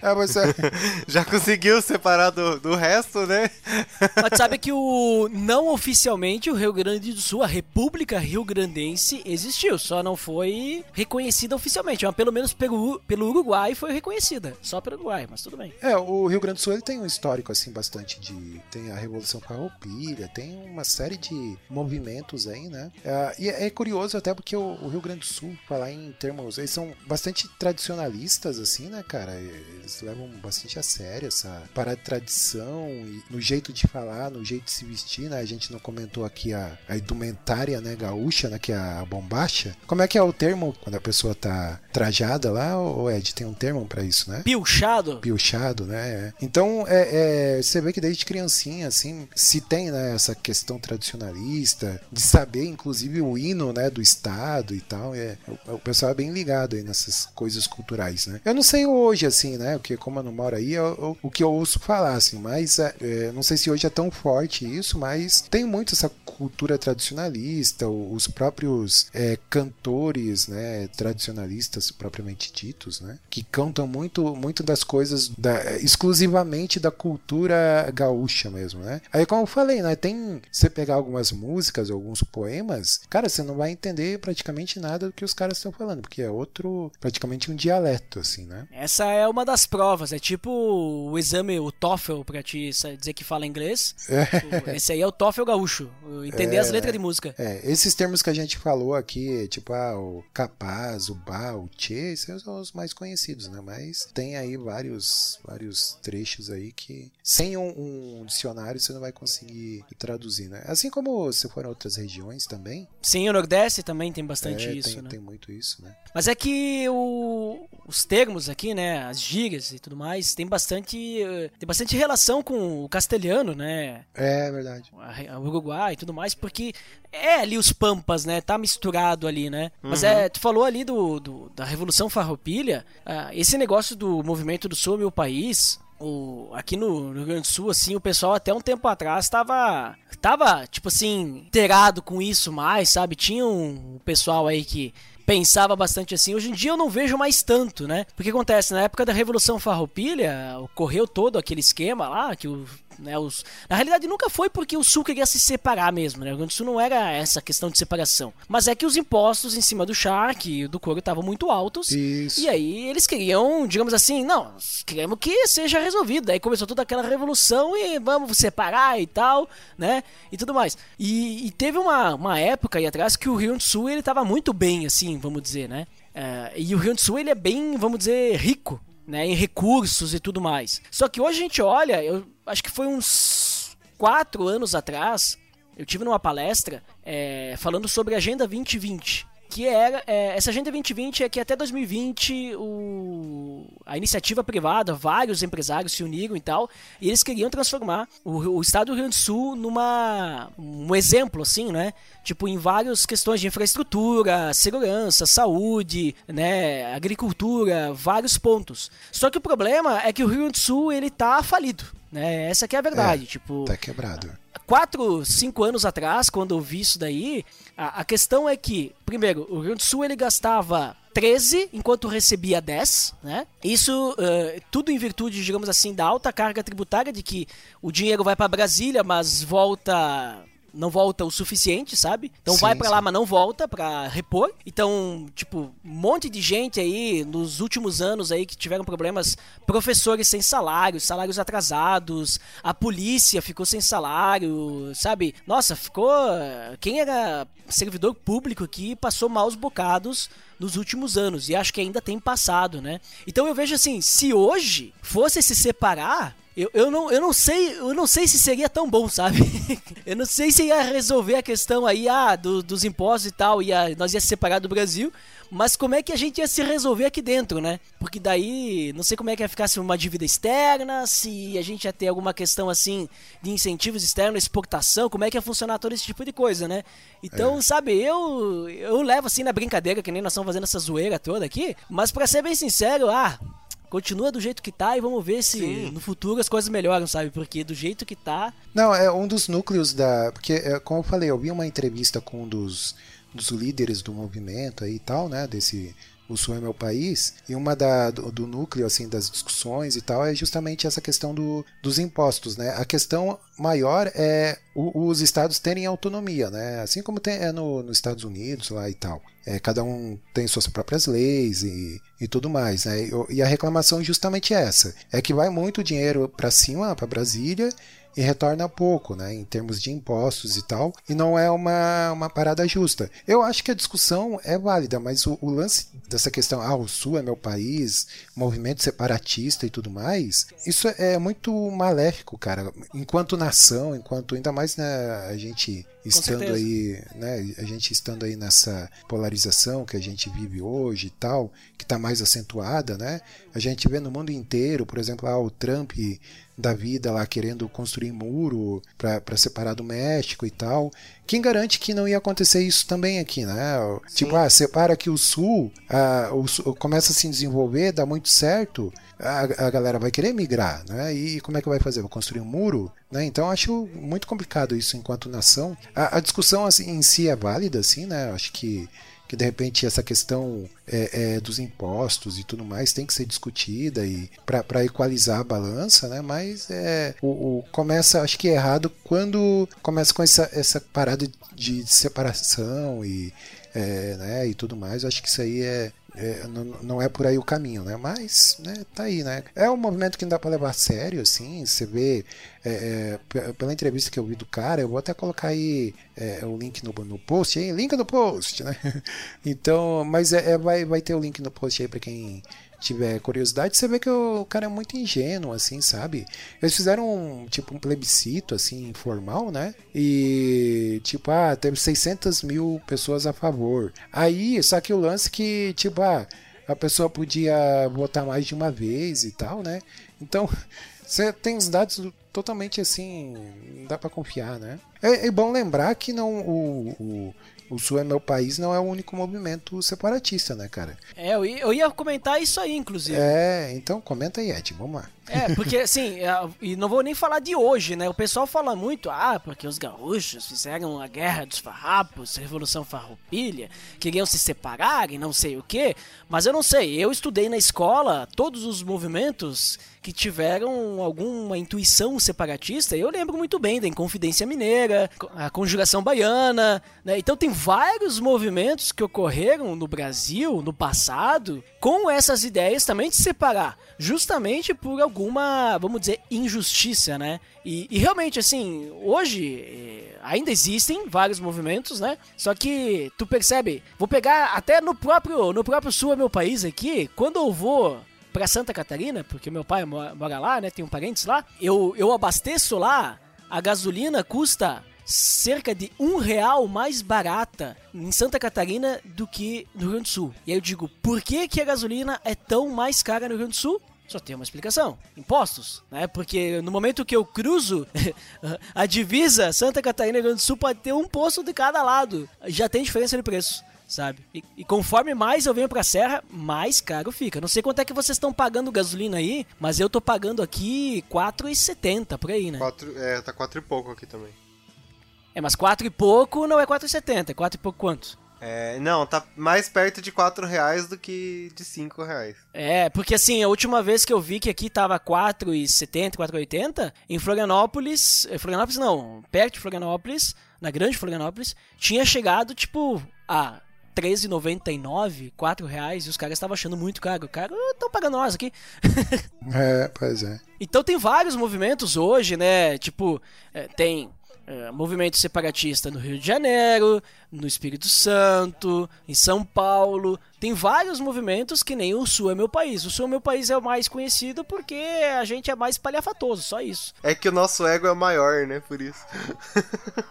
É, você... Já conseguiu separar do, do resto, né? Mas sabe que o não oficialmente o Rio Grande do Sul, a República Rio Grandense, existiu, só não foi reconhecida oficialmente. Mas pelo menos pelo, pelo Uruguai foi reconhecida. Só pelo Uruguai, mas tudo bem. É, o Rio Grande do Sul ele tem um histórico assim bastante de. Tem a Revolução Farroupilha, tem uma série de movimentos aí, né? É, e é curioso até porque o, o Rio Grande do Sul, falar em termos. Eles são bastante tradicionalistas, assim, né, cara? Eles levam bastante a sério essa parada de tradição e no jeito de falar, no jeito de se vestir, né? A gente não comentou aqui a, a indumentária, né, gaúcha, né, que é a bombacha. Como é que é o termo quando a pessoa tá trajada lá, ou Ed, tem um termo para isso, né? Pilchado. Pilchado, né? Então, é, é, você vê que desde criancinha, assim, se tem, né, essa questão tradicionalista, de saber, inclusive, o hino, né, do estado e tal, é, o, o pessoal é bem ligado aí nessas coisas culturais, né? Eu não sei hoje, assim, né, porque como eu não moro aí, eu, eu, o que eu ouço falar, assim, mas é, é, não sei se hoje é tão forte isso, mas tem muito essa cultura tradicionalista, os próprios é, cantores, né, tradicionalistas propriamente ditos, né, que cantam muito, muito das coisas da, exclusivamente da cultura gaúcha mesmo, né. Aí como eu falei, né, tem você pegar algumas músicas, alguns poemas, cara, você não vai entender praticamente nada do que os caras estão falando, porque é outro, praticamente um dialeto, assim, né. Essa é uma das provas, é tipo o exame, o TOEFL, pra te dizer que fala inglês. É. Esse aí é o TOEFL gaúcho, entender é, as letras de música. É, esses termos que a gente falou aqui, tipo, ah, o capaz, o ba, o che, esses são os mais conhecidos, né? Mas tem aí vários, vários trechos aí que sem um, um dicionário você não vai conseguir traduzir, né? Assim como se for em outras regiões também. Sim, o Nordeste também tem bastante é, isso, tem, né? Tem muito isso, né? Mas é que o, os termos aqui, né, as gírias e tudo mais, tem bastante tem bastante relação com o castelhano, né? É, verdade. O Uruguai e tudo mais, porque é ali os pampas, né? Tá misturado ali, né? Uhum. Mas é, tu falou ali do, do da Revolução Farroupilha, uh, esse negócio do movimento do Sul Meu País, o, aqui no Rio Grande do Sul, assim, o pessoal até um tempo atrás estava, tava, tipo assim, inteirado com isso mais, sabe? Tinha um pessoal aí que pensava bastante assim. Hoje em dia eu não vejo mais tanto, né? Porque acontece, na época da Revolução Farroupilha, ocorreu todo aquele esquema lá, que o né, os... Na realidade, nunca foi porque o Sul queria se separar mesmo, né? O Rio Grande do Sul não era essa questão de separação. Mas é que os impostos em cima do charque e do couro estavam muito altos. Isso. E aí eles queriam, digamos assim, não, queremos que seja resolvido. Aí começou toda aquela revolução e vamos separar e tal, né? E tudo mais. E, e teve uma, uma época aí atrás que o Rio Grande do Sul ele tava muito bem, assim, vamos dizer, né? Uh, e o Rio Grande do Sul ele é bem, vamos dizer, rico né, em recursos e tudo mais. Só que hoje a gente olha, eu acho que foi uns quatro anos atrás, eu tive numa palestra é, falando sobre Agenda 2020 que era é, essa agenda 2020 é que até 2020 o, a iniciativa privada, vários empresários se uniram e tal, e eles queriam transformar o, o estado do Rio Grande do Sul numa um exemplo assim, né? Tipo em várias questões de infraestrutura, segurança, saúde, né, agricultura, vários pontos. Só que o problema é que o Rio Grande do Sul ele tá falido, né? Essa que é a verdade, é, tipo, tá quebrado quatro, cinco anos atrás, quando eu vi isso daí, a, a questão é que, primeiro, o Rio Grande do Sul ele gastava 13 enquanto recebia 10, né? Isso uh, tudo em virtude, digamos assim, da alta carga tributária de que o dinheiro vai para Brasília, mas volta não volta o suficiente, sabe? Então Sim, vai sim. lá, mas não volta pra repor. Então, tipo, um monte de gente aí nos últimos anos aí que tiveram problemas, professores sem salário, salários atrasados, a polícia ficou sem salário, sabe? Nossa, ficou quem era servidor público aqui passou maus bocados nos últimos anos e acho que ainda tem passado, né? Então eu vejo assim, se hoje fosse se separar, eu, eu, não, eu não sei eu não sei se seria tão bom, sabe? eu não sei se ia resolver a questão aí ah, do- dos impostos e tal, ia, nós ia se separar do Brasil, mas como é que a gente ia se resolver aqui dentro, né? Porque daí, não sei como é que ia ficar se uma dívida externa, se a gente ia ter alguma questão assim de incentivos externos, exportação, como é que ia funcionar todo esse tipo de coisa, né? Então, sabe, eu eu levo assim na brincadeira, que nem nós estamos fazendo essa zoeira toda aqui, mas pra ser bem sincero, ah, continua do jeito que tá e vamos ver se no futuro as coisas melhoram, sabe? Porque do jeito que tá, Não, é um dos núcleos da. Porque, é, como eu falei, eu vi uma entrevista com um dos, dos líderes do movimento aí e tal, né? Desse. O Sul é meu país, e uma da, do, do núcleo assim das discussões e tal é justamente essa questão do, dos impostos, né? A questão maior é o- os estados terem autonomia, né? Assim como tem é no, nos Estados Unidos lá e tal. É, cada um tem suas próprias leis e, e tudo mais, né? E, e a reclamação justamente é essa, é que vai muito dinheiro para cima, para Brasília, e retorna pouco, né, em termos de impostos e tal, e não é uma, uma parada justa. Eu acho que a discussão é válida, mas o, o lance dessa questão, ah, o Sul é meu país, movimento separatista e tudo mais, isso é muito maléfico, cara. Enquanto nação, enquanto ainda mais né, a gente estando aí, né, a gente estando aí nessa polarização que a gente vive hoje e tal, que está mais acentuada, né? A gente vê no mundo inteiro, por exemplo, ah, o Trump da vida lá querendo construir muro para separar do México e tal. Quem garante que não ia acontecer isso também aqui, né? Tipo, ah, separa que o Sul, ah, o Sul começa a se desenvolver, dá muito certo, a, a galera vai querer migrar, né? E como é que vai fazer? Vai construir um muro? Né? Então acho muito complicado isso enquanto nação. A, a discussão assim, em si é válida, assim, né? Acho que que de repente essa questão é, é, dos impostos e tudo mais tem que ser discutida e para equalizar a balança, né? Mas é, o, o- começa, acho que é errado quando começa com essa, essa parada de separação e é, né, e tudo mais. Acho que isso aí é, é, não, é por aí o caminho, né? Mas, né, tá aí, né? É um movimento que não dá para levar a sério, assim. Você vê é, é, pela entrevista que eu vi do cara, eu vou até colocar aí é, o link no, no post, hein? Link no post, né? Então, mas é, é, vai, vai ter o link no post aí para quem tiver curiosidade, você vê que o cara é muito ingênuo, assim, sabe? Eles fizeram um, tipo um plebiscito, assim, informal, né? E, tipo, ah, teve 600 mil pessoas a favor. Aí, só que o lance que, tipo, ah, a pessoa podia votar mais de uma vez e tal, né? Então, você tem os dados totalmente assim, não dá pra confiar, né? É, é bom lembrar que não o, o, o Sul é meu país não é o único movimento separatista, né, cara? é, eu ia, eu ia comentar isso aí, inclusive. É, então comenta aí, Ed, vamos lá. É, porque assim, é, e não vou nem falar de hoje, né? O pessoal fala muito, ah, porque os gaúchos fizeram a guerra dos farrapos, Revolução Farroupilha, queriam se separar e não sei o quê. Mas eu não sei, eu estudei na escola todos os movimentos que tiveram alguma intuição separatista. Eu lembro muito bem da Inconfidência Mineira, a Conjuração Baiana, né? Então tem vários movimentos que ocorreram no Brasil, no passado, com essas ideias também de separar, justamente por alguma, vamos dizer, injustiça, né? E, e realmente, assim, hoje eh, ainda existem vários movimentos, né? Só que tu percebe, vou pegar até no próprio, no próprio sul é meu país aqui, quando eu vou pra Santa Catarina, porque meu pai mora, mora lá, né? Tem um parentes lá, eu, eu abasteço lá, a gasolina custa cerca de um real mais barata em Santa Catarina do que no Rio Grande do Sul. E aí eu digo, por que, que a gasolina é tão mais cara no Rio Grande do Sul? Só tem uma explicação: impostos, né? Porque no momento que eu cruzo a divisa Santa Catarina e Rio Grande do Sul pode ter um posto de cada lado. Já tem diferença de preço. Sabe? E, e conforme mais eu venho pra serra, mais caro fica. Não sei quanto é que vocês estão pagando gasolina aí, mas eu tô pagando aqui 4,70 por aí, né? Quatro, é, tá quatro e pouco aqui também. É, mas 4 e pouco não é 4,70. É 4 e pouco quanto? É, não, tá mais perto de 4 reais do que de 5 reais. É, porque assim, a última vez que eu vi que aqui tava 4,70, 4,80, em Florianópolis, eh, Florianópolis não, perto de Florianópolis, na grande Florianópolis, tinha chegado, tipo, a 13,99, 4 reais, e os caras estavam achando muito caro. O cara, estão pagando nós aqui. É, pois é. Então tem vários movimentos hoje, né? Tipo, é, tem é, movimento separatista no Rio de Janeiro, no Espírito Santo, em São Paulo. Tem vários movimentos que nem o Sul é meu país. O Sul é meu país é o mais conhecido porque a gente é mais palhafatoso, só isso. É que o nosso ego é maior, né? Por isso.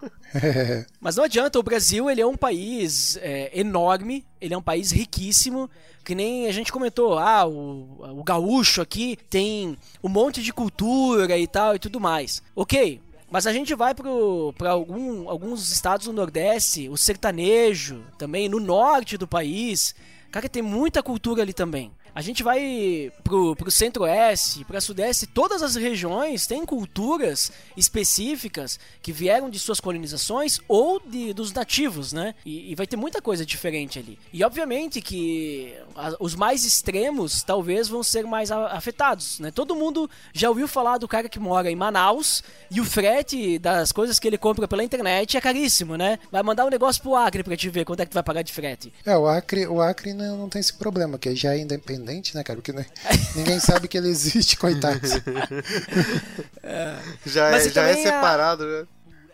Mas não adianta, o Brasil ele é um país é, enorme, ele é um país riquíssimo, que nem a gente comentou, ah, o, o gaúcho aqui tem um monte de cultura e tal e tudo mais. Ok, mas a gente vai para algum, alguns estados do Nordeste, o sertanejo também, no norte do país. Cara, tem muita cultura ali também. A gente vai pro, pro centro-oeste, pra sudeste, todas as regiões têm culturas específicas que vieram de suas colonizações ou de, dos nativos, né? E, e vai ter muita coisa diferente ali. E obviamente que a, os mais extremos talvez vão ser mais a, afetados, né? Todo mundo já ouviu falar do cara que mora em Manaus e o frete das coisas que ele compra pela internet é caríssimo, né? Vai mandar um negócio pro Acre pra te ver quanto é que tu vai pagar de frete. É, o Acre, o Acre não, não tem esse problema, que já é independente né, cara? Porque né, ninguém sabe que ele existe, coitado. é. Já, é, já é separado, a... né?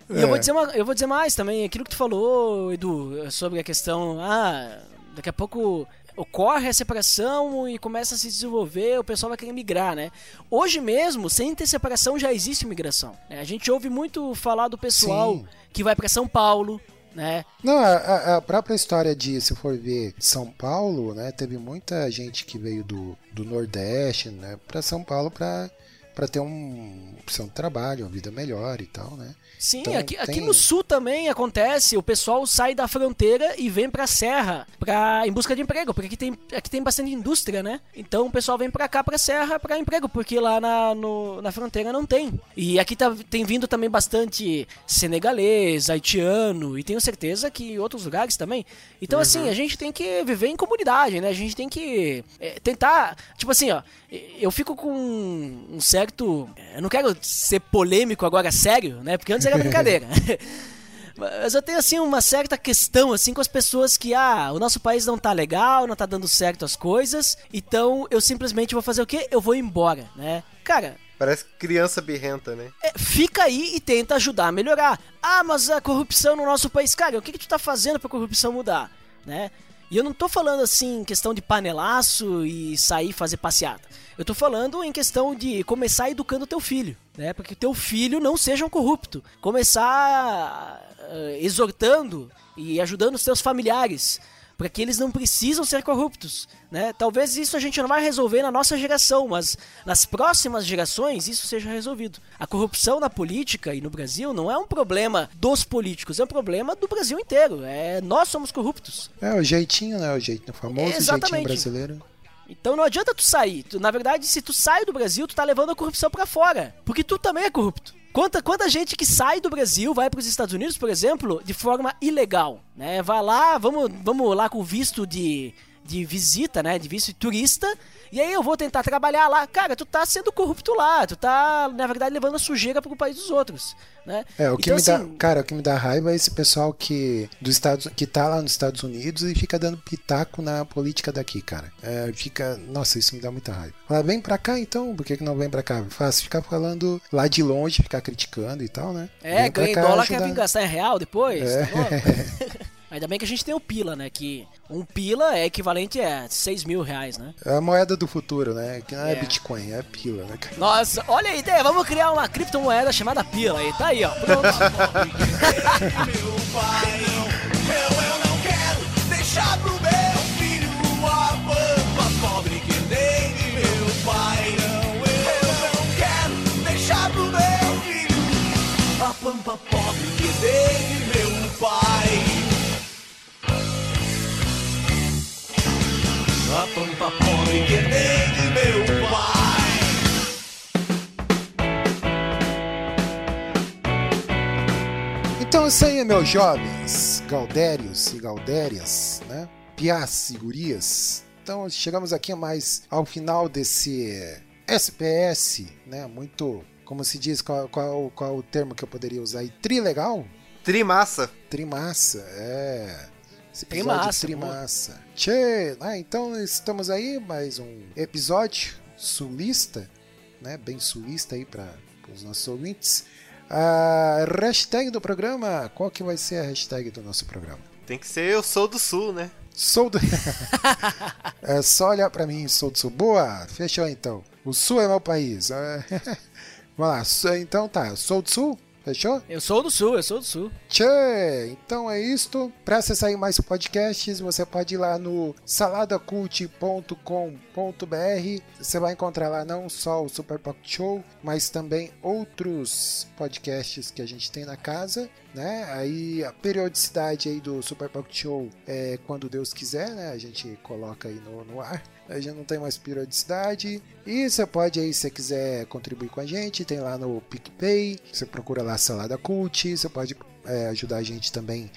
E eu, vou é. dizer uma, eu vou dizer mais também, aquilo que tu falou, Edu, sobre a questão, ah, daqui a pouco ocorre a separação e começa a se desenvolver, o pessoal vai querer migrar, né? Hoje mesmo, sem ter separação, já existe migração. Né? A gente ouve muito falar do pessoal Sim. que vai para São Paulo, né? Não, a, a, própria história de, se for ver São Paulo, né, teve muita gente que veio do, do Nordeste, né, para São Paulo para para ter um opção de trabalho, uma vida melhor e tal, né? Sim, então, aqui, tem... aqui no sul também acontece, o pessoal sai da fronteira e vem pra serra pra, em busca de emprego, porque aqui tem, aqui tem bastante indústria, né? Então o pessoal vem pra cá pra serra pra emprego, porque lá na, no, na fronteira não tem. E aqui tá, tem vindo também bastante senegalês, haitiano, e tenho certeza que outros lugares também. Então, assim, uhum. assim, a gente tem que viver em comunidade, né? A gente tem que é, tentar, tipo assim, ó, eu fico com um certo. Eu não quero ser polêmico agora, sério, né? Porque antes era brincadeira. Mas eu tenho assim uma certa questão assim com as pessoas que ah, o nosso país não tá legal, não tá dando certo as coisas, então eu simplesmente vou fazer o quê? Eu vou embora, né? Cara, Parece criança birrenta, né? É, fica aí e tenta ajudar a melhorar. Ah, mas a corrupção no nosso país, cara, o que, que tu tá fazendo pra corrupção mudar? Né? E eu não tô falando assim questão de panelaço e sair fazer passeata. Eu tô falando em questão de começar educando teu filho, né? Para que teu filho não seja um corrupto. Começar uh, exortando e ajudando os teus familiares para que eles não precisam ser corruptos, né? Talvez isso a gente não vai resolver na nossa geração, mas nas próximas gerações isso seja resolvido. A corrupção na política e no Brasil não é um problema dos políticos, é um problema do Brasil inteiro. É nós somos corruptos. É o jeitinho, né? O jeito o famoso Exatamente. jeitinho brasileiro. Então não adianta tu sair. Tu, na verdade, se tu sai do Brasil, tu tá levando a corrupção para fora. Porque tu também é corrupto. Quanta, quanta gente que sai do Brasil, vai para os Estados Unidos, por exemplo, de forma ilegal, né? Vai lá, vamos, vamos lá com visto de, de visita, né? De visto de turista e aí eu vou tentar trabalhar lá. Cara, tu tá sendo corrupto lá. Tu tá, na verdade, levando a sujeira pro país dos outros. Né? É, o que então, me assim, dá. Cara, o que me dá raiva é esse pessoal que. Dos Estados, que tá lá nos Estados Unidos e fica dando pitaco na política daqui, cara. É, fica. Nossa, isso me dá muita raiva. Fala, vem pra cá então, por que, que não vem pra cá? Fácil ficar falando lá de longe, ficar criticando e tal, né? É, ganha dólar, quer vir gastar em real depois? É. Tá Ainda bem que a gente tem o Pila, né? Que um Pila é equivalente a 6 mil reais, né? É a moeda do futuro, né? Que não é, é Bitcoin, é Pila, né? Nossa, olha a ideia, vamos criar uma criptomoeda chamada Pila aí, tá aí, ó. Pronto. meu pai, não, eu, eu não quero deixar pro meu filho a pampa pobre que nem meu pai, não, eu, eu não quero deixar pro meu filho a pampa pobre que nem meu pai. Então é isso aí, meus jovens, galdérios e galdérias, né? Piás e gurias. Então chegamos aqui mais ao final desse SPS, né? Muito, como se diz, qual, qual, qual o termo que eu poderia usar aí? Trilegal? Trimassa. Trimassa, é. Esse episódio Trimassa, Trimassa. Tchê, né? Então estamos aí, mais um episódio sulista, né? Bem sulista aí para os nossos ouvintes. A hashtag do programa, qual que vai ser a hashtag do nosso programa? Tem que ser Eu Sou do Sul, né? Sou do. é só olhar pra mim, sou do sul. Boa, fechou então. O sul é meu país. Vamos lá, então tá, sou do sul? Fechou? Eu sou do sul, eu sou do sul. Tchê! Então é isto. Para acessar mais podcasts, você pode ir lá no saladacult.com.br. Você vai encontrar lá não só o Super Pocket Show, mas também outros podcasts que a gente tem na casa, né? Aí a periodicidade aí do Super Pocket Show é quando Deus quiser, né? A gente coloca aí no, no ar. A gente não tem mais periodicidade. E você pode aí, se quiser contribuir com a gente, tem lá no PicPay. Você procura lá Salada Cult. Você pode é, ajudar a gente também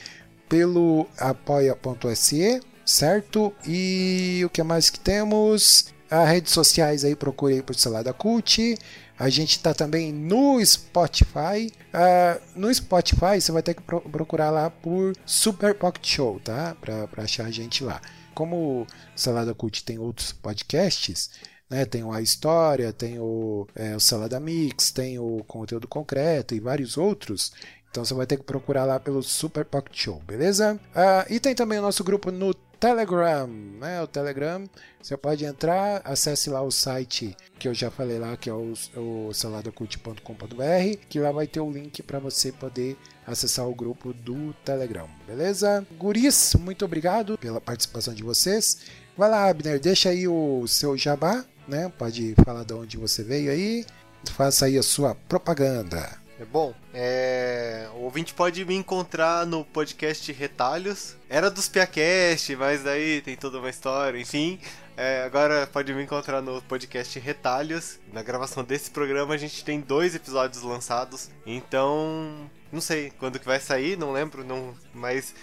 pelo apoia.se, certo? E o que mais que temos? As redes sociais aí, procure aí por Salada Cult. A gente tá também no Spotify. Ah, no Spotify você vai ter que pro- procurar lá por Super Pocket Show, tá? Pra achar a gente lá. Como o Salada Cult tem outros podcasts, né? Tem o A História, tem o, é, o Salada Mix, tem o Conteúdo Concreto e vários outros. Então você vai ter que procurar lá pelo Super Pocket Show, beleza? Ah, e tem também o nosso grupo no Telegram, né? O Telegram, você pode entrar, acesse lá o site que eu já falei lá, que é o, o saladacult.com.br, que lá vai ter o link para você poder acessar o grupo do Telegram, beleza? Guris, muito obrigado pela participação de vocês. Vai lá, Abner, deixa aí o seu jabá, né? Pode falar de onde você veio aí, faça aí a sua propaganda. É bom, é... o ouvinte pode me encontrar no podcast Retalhos. Era dos Piacast, mas daí tem toda uma história, enfim. É, agora pode me encontrar no podcast Retalhos. Na gravação desse programa a gente tem dois episódios lançados. Então, não sei quando que vai sair, não lembro, não, mas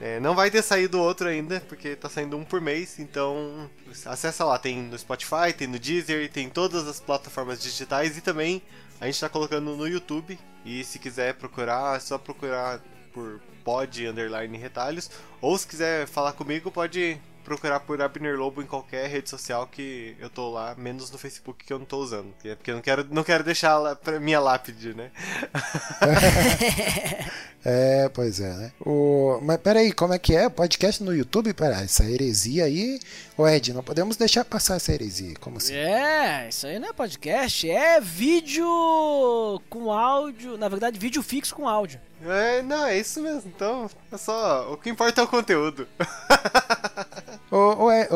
é, não vai ter saído outro ainda, porque tá saindo um por mês, então acessa lá, tem no Spotify, tem no Deezer, tem em todas as plataformas digitais e também a gente tá colocando no YouTube. E se quiser procurar, é só procurar por pod underline retalhos. Ou se quiser falar comigo, pode procurar por Abner Lobo em qualquer rede social que eu tô lá, menos no Facebook que eu não tô usando. é Porque eu não quero, não quero deixar lá pra minha lápide, né? É, pois é, né? O... Mas peraí, como é que é? Podcast no YouTube? Pera, essa heresia aí. Ô Ed, não podemos deixar passar essa heresia. Como assim? É, isso aí não é podcast, é vídeo com áudio, na verdade, vídeo fixo com áudio. É, não, é isso mesmo. Então, é só. O que importa é o conteúdo. Ô, é,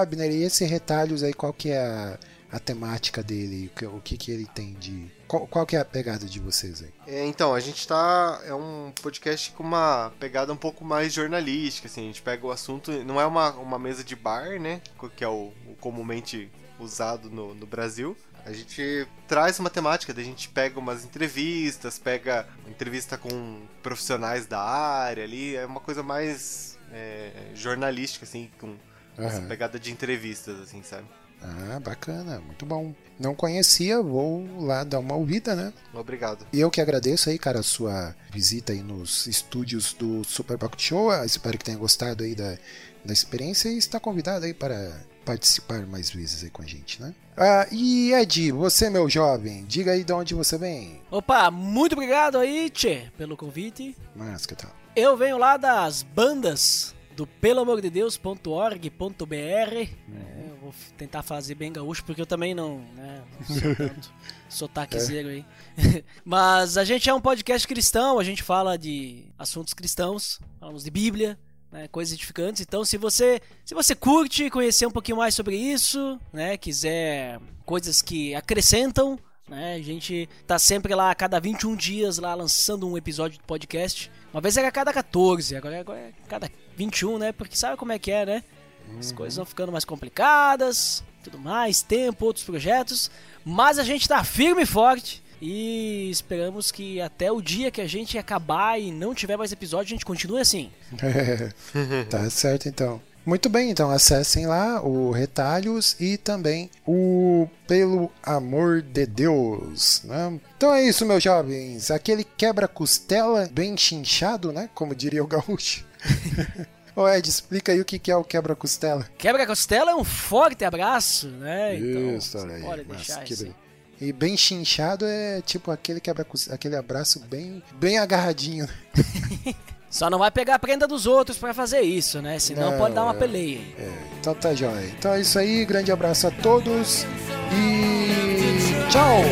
Abner, e esse retalhos aí, qual que é a, a temática dele? O que, o que ele tem de. Qual, qual que é a pegada de vocês aí? É, então, a gente tá. É um podcast com uma pegada um pouco mais jornalística, assim. A gente pega o assunto. Não é uma, uma mesa de bar, né? Que é o, o comumente usado no, no Brasil. A gente traz uma temática, a gente pega umas entrevistas, pega entrevista com profissionais da área ali. É uma coisa mais é, jornalística, assim, com essa pegada de entrevistas, assim, sabe? Ah, bacana, muito bom. Não conhecia, vou lá dar uma ouvida, né? Obrigado. E eu que agradeço aí, cara, a sua visita aí nos estúdios do Super Pocket Show. Ah, Espero que tenha gostado aí da, da experiência e está convidado aí para participar mais vezes aí com a gente, né? Ah, e Ed, você, meu jovem, diga aí de onde você vem. Opa, muito obrigado aí, Tchê, pelo convite. Mas que tal? Eu venho lá das bandas do peloamordedeus.org.br. É, eu vou tentar fazer bem gaúcho, porque eu também não, né, não sou tanto sotaquezeiro aí. Mas a gente é um podcast cristão, a gente fala de assuntos cristãos, falamos de Bíblia, né, coisas edificantes. Então, se você, se você curte conhecer um pouquinho mais sobre isso, né, quiser coisas que acrescentam, né, a gente tá sempre lá a cada 21 dias lá lançando um episódio de podcast. Uma vez era a cada 14, agora, agora é a cada 21, né? Porque sabe como é que é, né? As coisas vão ficando mais complicadas, tudo mais, tempo, outros projetos. Mas a gente tá firme e forte. E esperamos que até o dia que a gente acabar e não tiver mais episódio, a gente continue assim. tá certo então. Muito bem, então acessem lá o Retalhos e também o Pelo Amor de Deus, né? Então é isso, meus jovens. Aquele quebra-costela bem chinchado, né? Como diria o gaúcho. Ô Ed, explica aí o que que é o quebra-costela. Quebra-costela é um forte abraço, né? Isso, então, olha aí. Pode Mas deixar que bem. E bem chinchado é tipo aquele quebra aquele abraço bem, bem agarradinho. Só não vai pegar a prenda dos outros para fazer isso, né? Senão não, pode dar uma é. peleia. É, então tá jóia. Então é isso aí, grande abraço a todos e tchau!